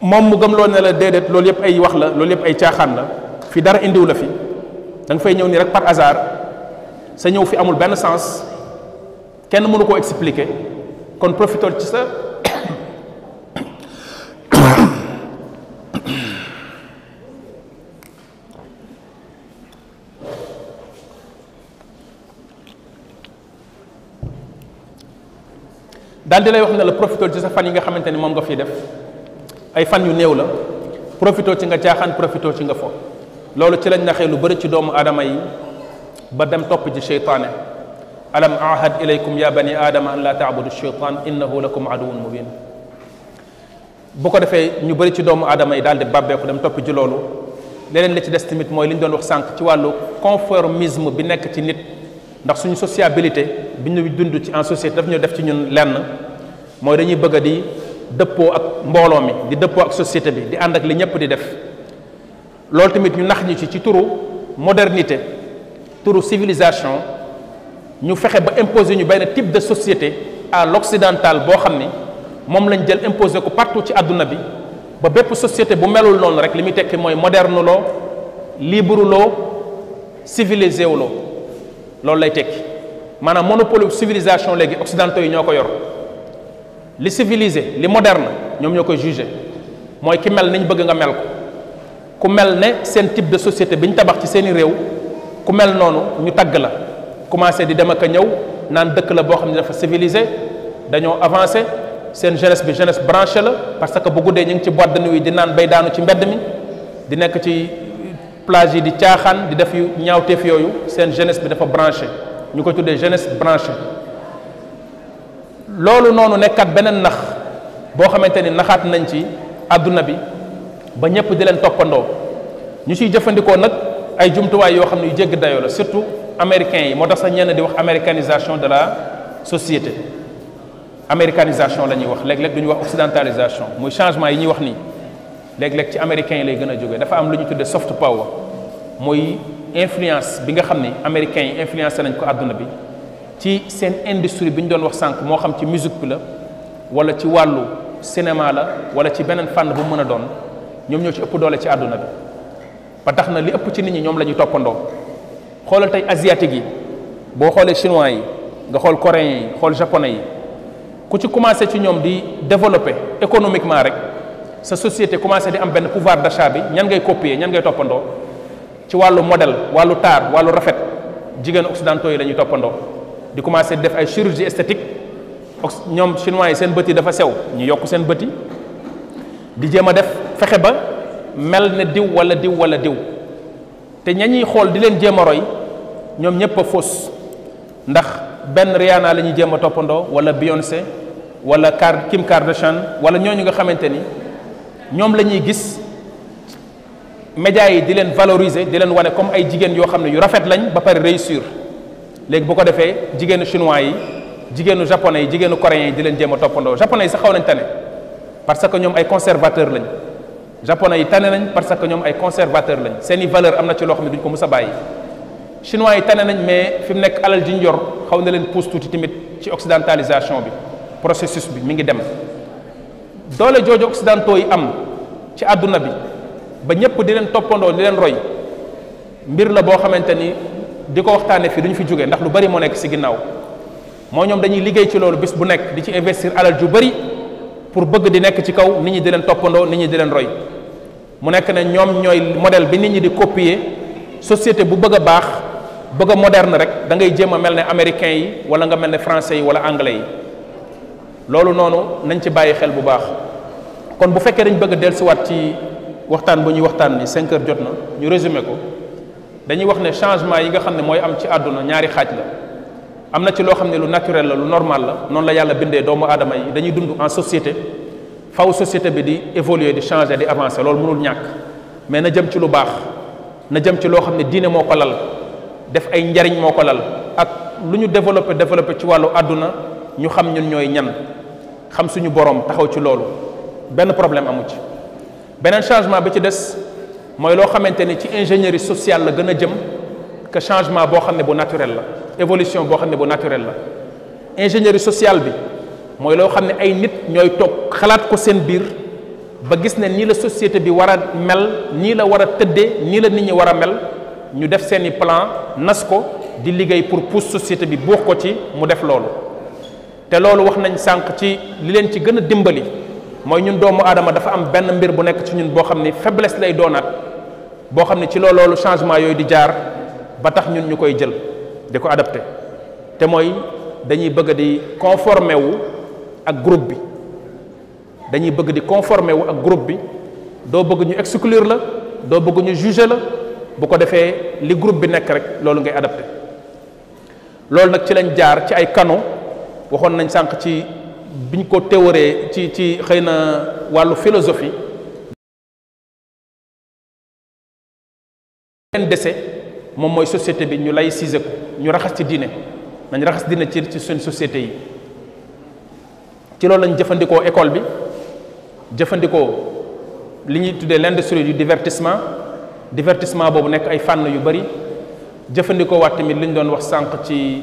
moom mu gëm loo ne la déedéet loolu yëpp ay wax la loolu yëpp ay caaxaan la fi dara indiw la fi da nga fay ñëw ni rek par hasard sa ñëw fi amul benn sens kenn mënu koo expliquer kon profitol ci sa daal di lay wax ne la profitool ci sa fan yi nga xamante ni moom nga fiy def ay fan yu néew la profitool ci nga caaxaan profitool ci nga fo loolu ci lañ naxee lu bëri ci doomu aadama yi ba dem topp ci seytaane alam ahad ilaykum ya bani aadama an laa taabudu sheytaan innahu lakum aduwun mubin bu ko defee ñu bari ci doomu aadama yi daal di bàbbeeku dem topp ci loolu leneen la ci des tamit mooy li ñu doon wax sànq ci wàllu conformisme bi nekk ci nit ndax suñu sociabilité bi ñu dund ci en société daf ñu def ci ñun lenn mooy dañuy bëgg a di dëppoo ak mbooloo mi di dëppoo ak société bi di ànd ak li ñëpp di def loolu tamit ñu nax ñu ci ci turu modernité turu civilisation ñu fexe ba imposer ñu benn type de société à l'occidental boo xam ni moom lañ jël imposer ko partout ci àdduna bi ba bépp société bu melul noonu rek li muy tekki mooy moderne loo libre loo civilisé wu loo loolu lay tekki maanaam monopole civilisation léegi occidentaux yi ñoo ko yor li civilisé li moderne ñoom ñoo koy jugé mooy ki mel nañ bëgg nga mel ko ku mel ne seen type de société bi ñu tabax ci seeni réew ku mel noonu ñu tagg la commencé di dem ak a ñëw naan dëkk la boo xam ne dafa civilisé dañoo avancé seen jeunesse bi jeunesse branchée la parce que bu guddee ñu ngi ci boîte de nuit di naan bay daanu ci mbedd mi di nekk ci plage yi di caaxaan di def yu ñaawteef yooyu seen jeunesse bi dafa branché ñu ko tuddee jeunesse branchée loolu noonu nekkat beneen nax boo xamante ni naxaat nañ ci àdduna bi ba ñëpp di leen toppandoo ñu ciy jëfandikoo nag ay jumtuwaay yoo xam ne yu jégg dayoo la surtout américains yi moo tax sax ñenn di wax américanisation de la société américanisation la ñuy wax léeg-léeg du ñu wax occidentalisation muy changement yi ñuy wax nii léeg-léeg ci américains yi lay gën a jógee dafa am lu ñu tuddee soft power muy influence bi nga xam ni américains yi influencé nañ ko àdduna bi ci seen industrie bi ñu doon wax sànq moo xam ci musique bi la wala ci wàllu cinéma la wala ci beneen fànn bu mën a doon ñoom ñoo ci ëpp doole ci àdduna bi ba tax na li ëpp ci nit ñi ñoom la ñuy toppandoo xoolal tey asiatique yi boo xoolee chinois yi nga xool coréen yi xool japonais yi ku ci commencé ci ñoom di développer économiquement rek sa société commencé di am benn pouvoir d'achat bi ñan ngay copier ñan ngay toppandoo ci wàllu modèle wàllu taar wàllu rafet jigéen occidentaux yi la ñuy toppandoo di commencé def ay chirurgie esthétique ñoom chinois yi seen bët yi dafa sew ñu yokk seen bët yi di jéem a def fexe ba mel ne diw wala diw wala diw te ña ñuy xool di leen jéem a roy ñoom ñëpp a fausse ndax benn Rihanna la ñuy jéem a toppandoo wala Beyoncé wala Kar Kim Kardashian wala ñooñu nga xamante ni ñoom la ñuy gis médias yi di leen valoriser di leen wane comme ay jigéen yoo xam ne yu rafet lañ ba pare réussir léegi bu ko defee jigéenu chinois yi jigéenu japonais yi jigéenu coréens yi di leen jéem a toppandoo japonais yi sax xaw nañ tane parce que ñoom ay conservateur lañ japonais yi tane nañ parce que ñoom ay conservateur lañ seeni valeur am na ci loo xam ne duñ ko mus a bàyyi chinois yi tane nañ mais fi mu nekk alal ji ñu yor xaw na leen pousse tuuti tamit ci occidentalisation bi processus bi mi ngi dem doole jooju occidentaux yi am ci àdduna bi ba ñëpp di leen toppandoo di leen roy mbir la boo xamante ni di ko waxtaanee fii duñu fi jógee ndax lu bari moo nekk si ginnaaw moo ñoom dañuy liggéey ci loolu bis bu nekk di ci investir alal ju bari pour bëgg di nekk ci kaw nit ñi di leen toppandoo nit ñi di leen roy mu nekk ne ñoom ñooy modèle bi nit ñi di copier société bu bëgg a baax bëgg a moderne rek da ngay jéem a mel ne américains yi wala nga mel ne français yi wala anglais yi. loolu noonu nañ ci bàyyi xel bu baax kon bu fekkee dañ bëgg a dellusiwaat ci waxtaan bu ñuy waxtaan ni cinq jot na ñu résumé ko dañuy wax ne changement yi nga xam ne mooy am ci àdduna ñaari xaaj la am na ci loo xam ne lu naturel la lu normal la noonu la yàlla bindee doomu aadama yi dañuy dund en société faw société bi di évoluer di changer di avancer loolu mënul ñàkk mais na jëm ci lu baax na jëm ci loo xam ne diine moo ko lal def ay njariñ moo ko lal ak lu ñu développé développé ci wàllu àdduna ñu xam ñun ñooy ñan xam suñu borom taxaw ci loolu benn problème amu ci beneen changement bi ci des mooy loo xamante ni ci ingénierie sociale la gën a jëm que changement boo xam ne bu naturel la évolution boo xam ne bu naturel la ingénierie sociale bi mooy loo xam ne ay nit ñooy toog xalaat ko seen biir ba gis ne nii la société bi war a mel nii la war a tëddee nii la nit ñi war a mel ñu def seeni plan nas ko di liggéey pour pousse société bi buux ko ci mu def loolu te loolu wax nañ sànq ci li leen ci gën a dimbali mooy ñun doomu aadama dafa am benn mbir bu nekk ci ñun boo xam ni faiblesse lay doonaat boo xam ne ci loolu changement yooyu di jaar ba tax ñun ñu koy jël di ko adapté te mooy dañuy bëgg di conformé wu ak groupe bi dañuy bëgg di conformer wu ak groupe bi doo bëgg ñu exclure la doo bëgg ñu juger la bu ko defee li groupe bi nekk rek loolu ngay adapté loolu nag ci lañ jaar ci ay canaux waxoon nañ sànq ci biñ ko théoree ci ci xëy na wàllu philosophie leen dese moom mooy société bi ñu lay siise ko ñu raxas ci diine nañ raxas diine ci ci seen société yi ci loolu lañ jëfandikoo école bi jëfandikoo li ñuy tuddee l'industrie du divertissement divertissement boobu nekk ay fànn yu bari jëfandikoo waat tamit li ñu doon wax sànq ci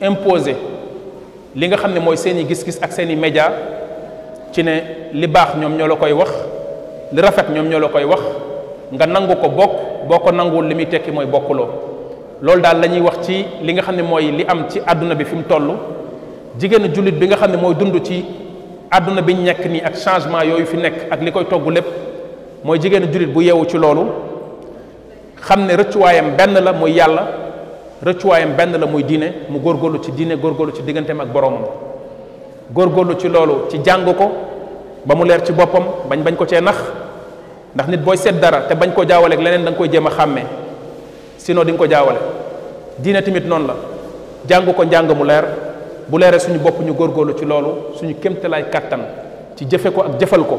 imposer li nga xam ne mooy seen i gis-gis ak seen i média ci ne li baax ñoom ñoo la koy wax li rafet ñoom ñoo la koy wax nga nangu ko bokk boo ko nanguwul li muy tekki mooy bokkuloo loolu daal la ñuy wax ci li nga xam ne mooy li am ci àdduna bi fi mu toll jigéenu jullit bi nga xam ne mooy dund ci àdduna bi ñu nekk nii ak changement yooyu fi nekk ak li koy togg lépp mooy jigéenu jullit bu yeewu ci loolu xam ne rëccuwaayam benn la muy yàlla rëccuwaayam benn la muy diine mu góorgóorlu ci diine góorgóorlu ci digganteem ak boroomam góorgóorlu ci loolu ci jàng ko ba mu leer ci boppam bañ bañ ko cee nax ndax nit booy seet dara te bañ koo jaawaleeg leneen da koy jéem a xàmmee sinon di nga ko jaawale diine tamit noonu la jàng ko njàng mu leer bu leeree suñu bopp ñu góorgóorlu ci loolu suñu kéemtalaay kàttan ci jëfe ko ak jëfal ko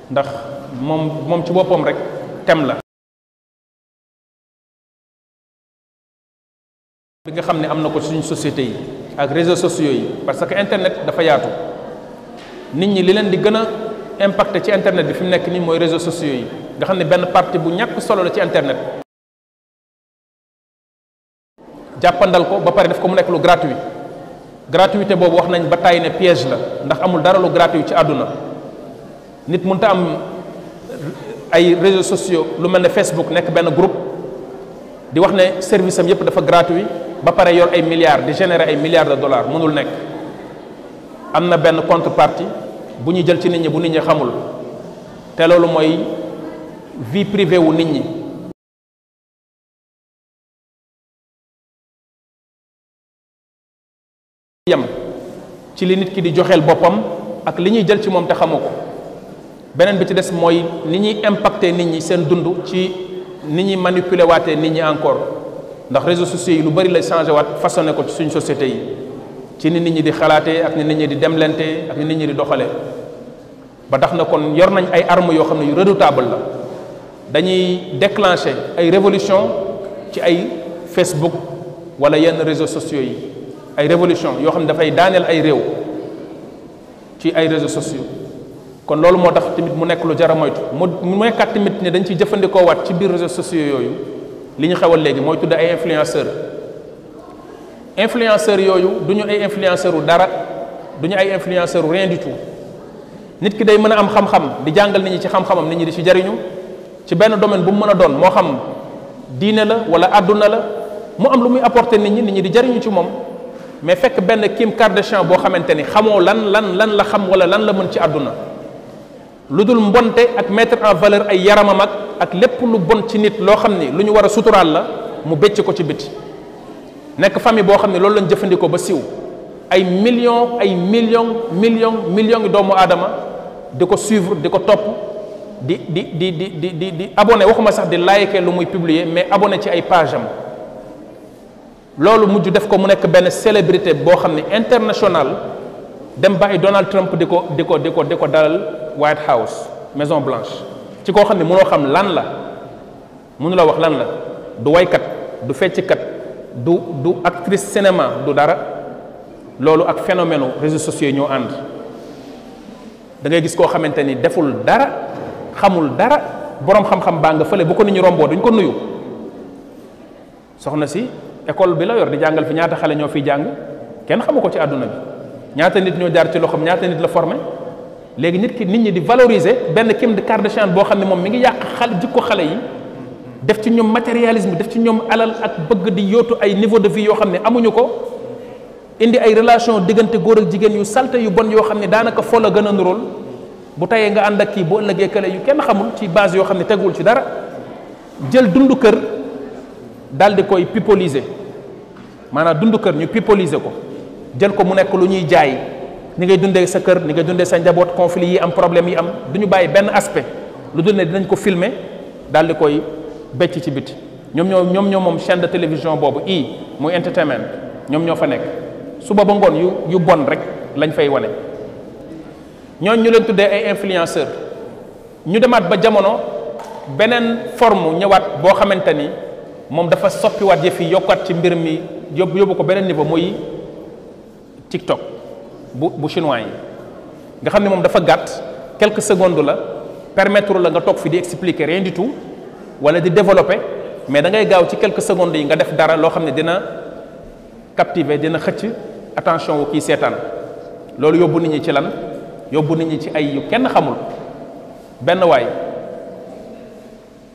ndax moom moom ci boppam rek tem la bi nga xam ne am na ko suñu société yi ak réseaux sociaux yi parce que internet dafa yaatu nit ñi li leen di gën a impacté ci internet bi fi mu nekk nii mooy réseaux sociaux yi nga xam ne benn partie bu ñàkk solo la ci internet jàppandal ko ba pare def ko mu nekk lu gratuit gratuité boobu wax nañ ba tàyyi ne piège la ndax amul dara lu gratuit ci àdduna nit mënta am ay réseaux sociaux lu mel ne Facebook nekk benn groupe di wax ne service am yépp dafa gratuit ba pare yor ay milliards di générer ay milliards de dollars mënul nekk am na benn contrepartie bu ñu jël ci nit ñi bu nit ñi xamul te loolu mooy vie privée wu nit ñi yam ci li nit ki di joxeel boppam ak li ñuy jël ci moom te xamu ko beneen bi ci des mooy ni ñuy impacté nit ñi seen dund ci ni ñuy manipulé waatee nit ñi encore ndax réseaux sociaux yi lu bari lay changé waat façonné ko ci suñ société yi ci ni nit ñi di xalaatee ak ni nit ñi di demlante ak ni nit ñi di doxalee ba tax na kon yor nañ ay armes yoo xam ne yu redoutable la dañuy déclencher ay révolution ci ay Facebook wala yenn réseaux sociaux yi ay révolution yoo xam ne dafay daaneel ay réew ci ay réseaux sociaux kon loolu moo tax tamit mu nekk lu jar a moytu mu mu nekkaat tamit ne dañ ciy jëfandikoo waat ci biir réseaux sociaux yooyu li ñu xewal léegi mooy tudd ay influenceurs influenceur yooyu du ñu ay influenceur u dara du ñu ay influenceur u rien du tout nit ki day mën a am xam-xam di jàngal nit ñi ci xam-xamam nit ñi di ci jariñu ci benn domaine bu mu mën a doon moo xam diine la wala àdduna la mu am lu muy apporter nit ñi nit ñi di jariñu ci moom mais fekk benn Kim Kardashian boo xamante ni xamoo lan lan lan la xam wala lan la mën ci àdduna lu dul mbonte ak mettre en valeur ay yaramam ak ak lépp lu bon ci nit loo xam ni lu ñu war a suturaal la mu becc ko ci biti nekk famille boo xam ne loolu lañ jëfandikoo ba siw ay millions ay millions millions millions yi doomu aadama di ko suivre di ko topp di di di di di di di abonné waxuma sax di liker lu muy publier mais abonné ci ay page am loolu mujj def ko mu nekk benn célébrité boo xam ne international dem ba ay Donald Trump di ko di ko di ko di ko dalal White House Maison Blanche ci koo xam ne mënoo xam lan la mënu la wax lan la du waykat du fecckat du du actrice cinéma du dara loolu ak phénomène réseaux sociaux ñoo ànd da ngay gis koo xamante ni deful dara xamul dara boroom xam-xam baa nga fële bu ko nit ñu romboo duñ ko nuyu soxna si école bi la yor di jàngal fi ñaata xale ñoo fiy jàng kenn xamu ko ci àdduna bi ñaata nit ñoo jaar ci loxoom ñaata nit la formé léegi nit ki nit ñi di valoriser benn kim de Kardashian boo xam ne moom mi ngi yàq xal jikko xale yi def ci ñoom matérialisme def ci ñoom alal ak bëgg di yootu ay niveau de vie yoo xam ne amuñu ko indi ay relation diggante góor ak jigéen yu salte yu bon yoo xam ne daanaka fo la gën a nuróol bu tayee nga ànd ak kii bu ëllëgee kële yu kenn xamul ci base yoo xam ne tegul ci dara jël dundu kër dal di koy pipoliser maanaam dundu kër ñu pipoliser ko jël ko mu nekk lu ñuy jaay ni ngay dundee sa kër ni ngay dundee sa njaboot conflit yi am problème yi am du ñu bàyyi benn aspect lu dul ne dinañ ko filmer daal di koy becc ci biti ñoom ñoo ñoom ñoo moom chaîne de télévision boobu i muy entertainment ñoom ñoo fa nekk suba ba ngoon yu yu bon rek lañ fay wane ñooñu ñu leen tuddee ay influenceur ñu demaat ba jamono beneen forme ñëwaat boo xamante ni moom dafa soppiwaat yëf yi yokkaat ci mbir mi yóbbu yóbbu ko beneen niveau muy TikTok bu bu chinois yi nga xam ne moom dafa gàtt quelques secondes la permettre la nga toog fi di expliquer rien du tout wala di développer mais da ngay gaaw ci quelques secondes yi nga def dara loo xam ne dina. captivé dina xëcc attention wu kii seetaan loolu yóbbu nit ñi ci lan yóbbu nit ñi ci ay yu kenn xamul benn waay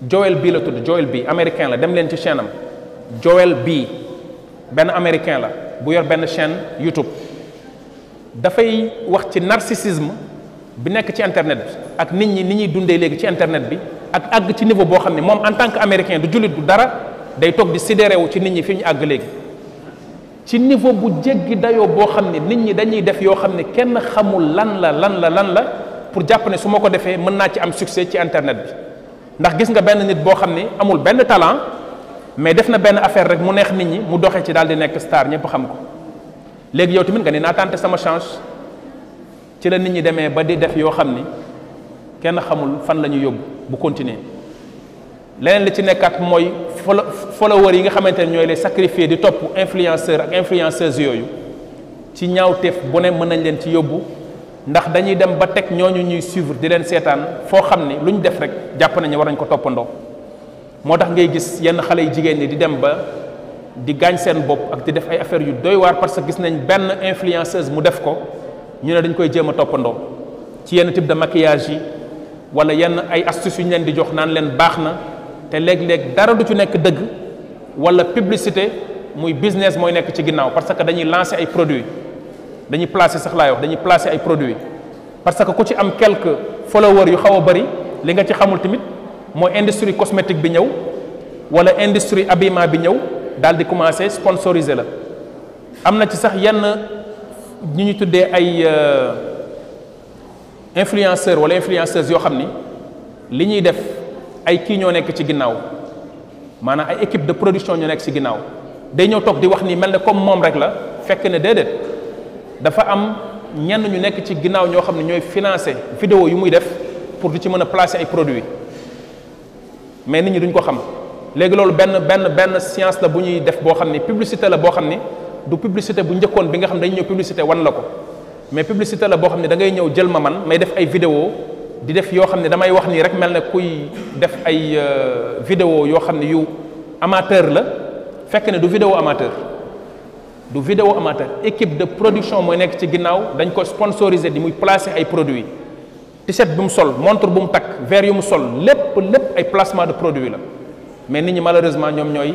Joel bii la tudd Joel bii américain la dem leen ci chaîne am Joel bii benn américain la bu yor benn chaîne YouTube dafay wax ci narcissisme bi nekk ci internet bi ak nit ñi ni ñuy dundee léegi ci internet bi ak àgg ci niveau boo xam ne moom en tant que américain du jullit du dara day toog di sidéré wu ci nit ñi fi ñu àgg léegi ci niveau bu jéggi dayoo boo xam ne nit ñi dañuy def yoo xam ne kenn xamul lan la lan la lan la pour jàpp ne su ma ko defee mën naa ci am succès ci internet bi ndax gis nga benn nit boo xam ne amul benn talent mais def na benn affaire rek mu neex nit ñi mu doxee ci daal di nekk star ñëpp xam ko léegi yow tamit nga ne naa tànte sama change ci la nit ñi demee ba di def yoo xam ni kenn xamul fan la ñu yóbbu bu continuer leneen li ci nekkaat mooy folo followers yi nga xamante ne ñooy les sacrifiés di topp influenceur ak influenceuse yooyu ci ñaawteef bu ne mën nañ leen ci yóbbu ndax dañuy dem ba teg ñooñu ñuy suivre di leen seetaan foo xam ni lu ñu def rek jàpp nañu war nañ ko toppandoo moo tax ngay gis yenn xale yu jigéen ñi di dem ba di gaañ seen bopp ak di def ay affaires yu doy waar parce que gis nañ benn influenceuse mu def ko ñu ne dañ koy jéem a toppandoo ci yenn type de maquillage yi wala yenn ay astuces yu ñu leen di jox naan leen baax na te léeg-léeg dara du ci nekk dëgg wala publicité muy business mooy nekk ci ginnaaw parce que dañuy lancer ay produits dañuy placer sax laay wax dañuy placer ay produits. parce que ku ci am quelques followers yu xaw a bari li nga ci xamul tamit mooy industrie cosmétique bi ñëw wala industrie habillement bi ñëw daal di commencer sponsoriser la am na ci sax yenn ñu ñu tuddee ay influenceur wala influenceuse yoo xam ni li ñuy def ay kii ñoo nekk ci ginnaaw maanaam ay équipe de production ñu nekk si ginnaaw day ñëw toog di wax nii mel ne comme moom rek la fekk ne déedéet dafa am ñenn ñu nekk ci ginnaaw ñoo xam ne ñooy financé vidéo yu muy def pour du ci mën a placer ay produits mais nit ñi duñ ko xam léegi loolu benn benn benn science la bu ñuy def boo xam ni publicité la boo xam ni du publicité bu njëkkoon bi nga xam ne dañu ñëw publicité wan la ko mais publicité la boo xam ne da ngay ñëw jël ma man may def ay vidéo di def yoo xam ne damay wax nii rek mel ne kuy def ay euh, vidéo yoo xam ne yu amateur la fekk ne du vidéo amateur du vidéo amateur équipe de production mooy nekk ci ginnaaw dañ ko sponsoriser di muy placer ay produits t-shirt bu mu sol montre bu mu takk verre yu mu sol lépp lépp ay placement de produit la mais nit ñi malheureusement ñoom ñooy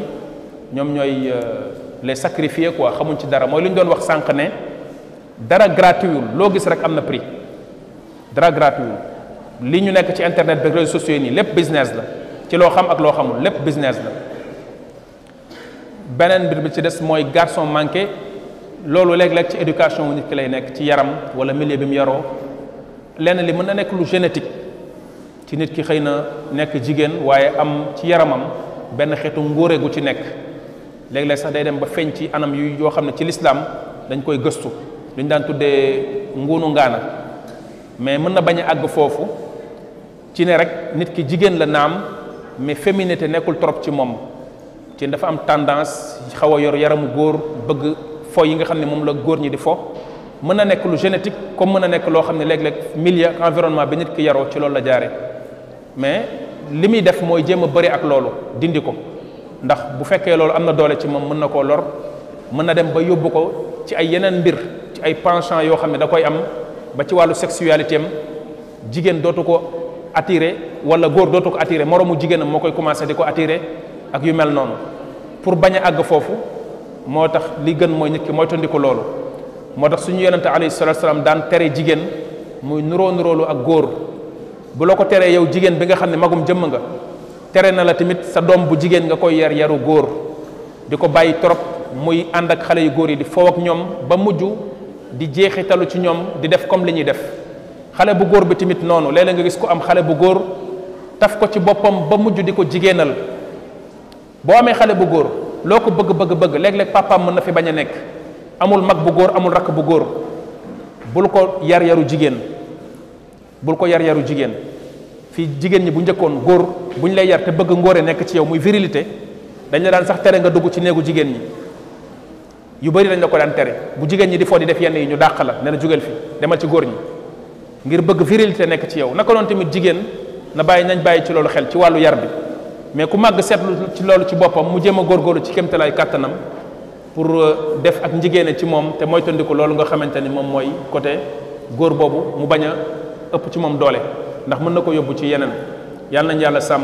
ñoom ñooy les sacrifiés quoi xamuñ ci dara mooy li ñu doon wax sànq ne dara gratuitul loo gis rek am na prix dara gratuitul li ñu nekk ci internet bi réseaux sociaux yi nii lépp business la ci loo xam ak loo xamul lépp business la beneen mbir bi ci des mooy garçon manqué loolu léeg-léeg ci éducation nit ki lay nekk ci yaram wala milieu bi mu yaroo lenn li mën na nekk lu génétique ci nit ki xëy na nekk jigéen waaye am ci yaramam benn xeetu ngóore gu ci nekk léeg-léeg sax day dem ba feeñ ci anam yu yoo xam ne ci lislaam dañ koy gëstu dañ daan tuddee nguunu ngaana mais mën na bañ a àgg foofu ci ne rek nit ki jigéen la naam mais féminité nekkul trop ci moom ci dafa am tendance xaw a yor yaramu góor bëgg fo yi nga xam ne moom la góor ñi di fo mën na nekk lu génétique comme mën na nekk loo xam ne léeg-léeg milieu environnement bi nit ki yaroo ci loolu la jaare mais li muy def mooy jéem a bëri ak loolu dindi ko ndax bu fekkee loolu am na doole ci moom mën na koo lor mën na dem ba yóbbu ko ci ay yeneen mbir ci ay penchant yoo xam ne da koy am ba ci wàllu sexualité am jigéen dootu ko attiré wala góor dootu ko attiré moroomu jigéenam moo koy commencé di ko attiré ak yu mel noonu pour bañ a àgg foofu moo tax li gën mooy nit ki mooy tondiku loolu moo tax suñu yonente alayhi salatu salaam daan tere jigéen muy nuroo nuroolu ak góor bu la ko teree yow jigéen bi nga xam ne magum jëmm nga tere na la tamit sa doom bu jigéen nga koy yar yaru góor di ko bàyyi trop muy ànd ak xale yu góor yi di foo ak ñoom ba mujj di jeexitalu ci ñoom di def comme li ñuy def xale bu góor bi tamit noonu léeg-léeg nga gis ko am xale bu góor taf ko ci boppam ba mujj di ko jigéenal boo amee xale bu góor loo ko bëgg bëgg bëgg léeg-léeg papaam mën na fi bañ a nekk amul mag bu góor amul rakk bu góor bul ko yar yaru jigéen bul ko yar yaru jigéen fii jigéen ñi bu njëkkoon góor bu ñu lay yar te bëgg ngóore nekk ci yow muy virilité dañ la daan sax tere nga dugg ci néegu jigéen ñi yu bari dañ la ko daan tere bu jigéen ñi di foo di def yenn yi ñu dàq la ne la jógal fi demal ci góor ñi ngir bëgg virilité nekk ci yow naka noonu tamit jigéen na bàyyi nañ bàyyi ci loolu xel ci wàllu yar bi mais ku màgg seetlu ci loolu ci boppam mu jéem a góorgóorlu ci kéemtalaay kàttanam pour euh, def ak njigéene ci moom te moytandiku loolu nga xamante ni moom mooy côté góor boobu mu bañ a ëpp ci moom doole ndax mën na ko yóbbu ci yeneen yàlla nañ yàlla sàmm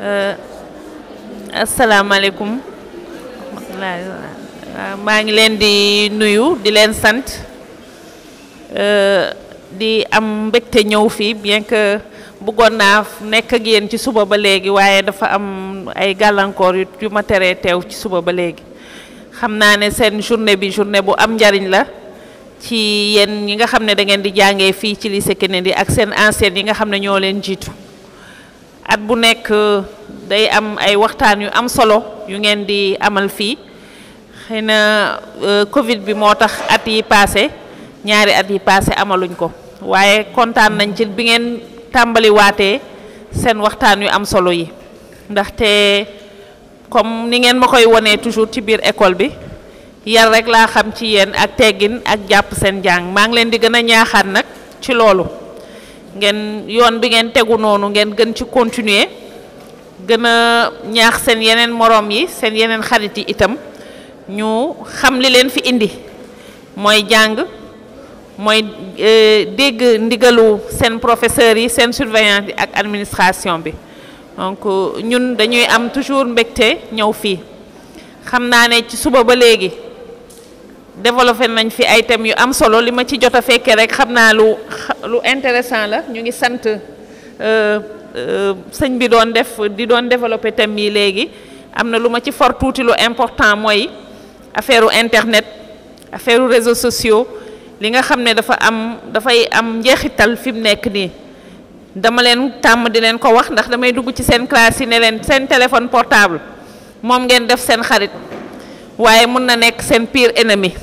euh, asalaamaaleykum euh, maa ngi leen di nuyu di leen sant euh, di am mbégte ñëw fii bien que bëggoon naa nekk ak yéen ci suba ba léegi waaye dafa am ay gàllankoor yu ma teree teew ci suba ba léegi xam naa ne seen journée bi journée bu am njariñ la ci yéen ñi nga xam ne da ngeen di jàngee fii ci lycée Kennedy ak seen anciennes yi nga xam ne ñoo leen jiitu at bu nekk day am ay waxtaan yu am solo yu ngeen di amal fii xëy na Covid bi moo tax at yi passé ñaari at yi passé amaluñ ko waaye kontaan nañ ci bi ngeen tàmbali waatee seen waxtaan yu am solo yi ndaxte comme ni ngeen ma koy wonee toujours ci biir école bi yar rek laa xam ci yéen ak teggin ak jàpp seen jàng maa ngi leen di gën a ñaaxaat nag ci loolu ngeen yoon bi ngeen tegu noonu ngeen gën ci continuer gën a ñaax seen yeneen moroom yi seen yeneen xarit yi itam ñu xam li leen fi indi mooy jàng mooy dégg ndigalu seen professeurs yi seen surveillants yi ak administration bi donc ñun dañuy am toujours mbégte ñëw fii xam naa ne ci suba ba léegi développé nañ fi ay thèmes yu am solo li ma ci jot a fekkee rek xam naa lu lu intéressant la ñu ngi sant sëñ bi doon def di doon développé thèmes yi léegi am na lu ma ci for tuuti lu important mooy affaire internet affaire réseaux sociaux li nga xam ne dafa am dafay am njeexital fi mu nekk nii. dama leen tàmm di leen ko wax ndax damay dugg ci seen classe yi ne leen seen téléphone portable moom ngeen def seen xarit waaye mun na nekk seen pire ennemi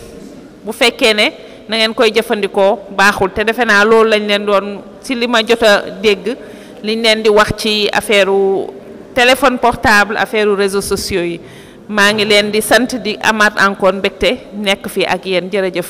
bu fekkee ne na ngeen koy jëfandikoo baaxul te defe naa loolu lañ leen doon ci li ma jot a dégg liñ leen di wax ci affaire téléphone portable affaire réseaux sociaux yi maa ngi leen di sant di amaat encore mbégte nekk fii ak yéen jërëjëf.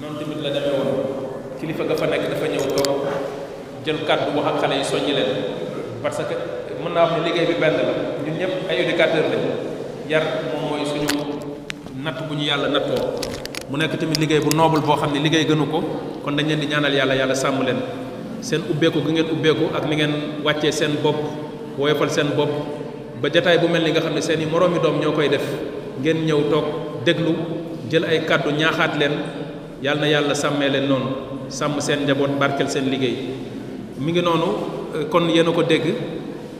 noonu tamit la demee woon kilifa ga fa nekk dafa ñëw toog jël kàddu wax ak xale yi soññi leen parce que mën naa wax ne liggéey bi benn la ñun ñëpp ay éducateur lañ yar moom mooy suñu natt bu ñu yàlla nattoo mu nekk tamit liggéey bu noble boo xam ne liggéey gënu ko kon dañ leen di ñaanal yàlla yàlla sàmm leen seen ubbeeku gi ngeen ubbeeku ak ni ngeen wàccee seen bopp woyofal seen bopp ba jataay bu mel ni nga xam ne seen i moroomi doom ñoo koy def ngeen ñëw toog déglu jël ay kàddu ñaaxaat leen yàlla na yàlla sàmmee leen noonu sàmm seen njaboot barkeel seen liggéey mi ngi noonu euh, kon yéen a ko dégg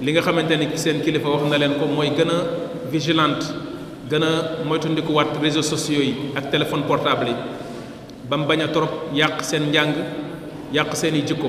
li nga xamante ni seen kilifa wax na leen ko mooy gën a vigilante gën a moytandikuwaat réseaux sociaux yi ak téléphone portable yi ba mu bañ a trop yàq seen njàng yàq seen i jikko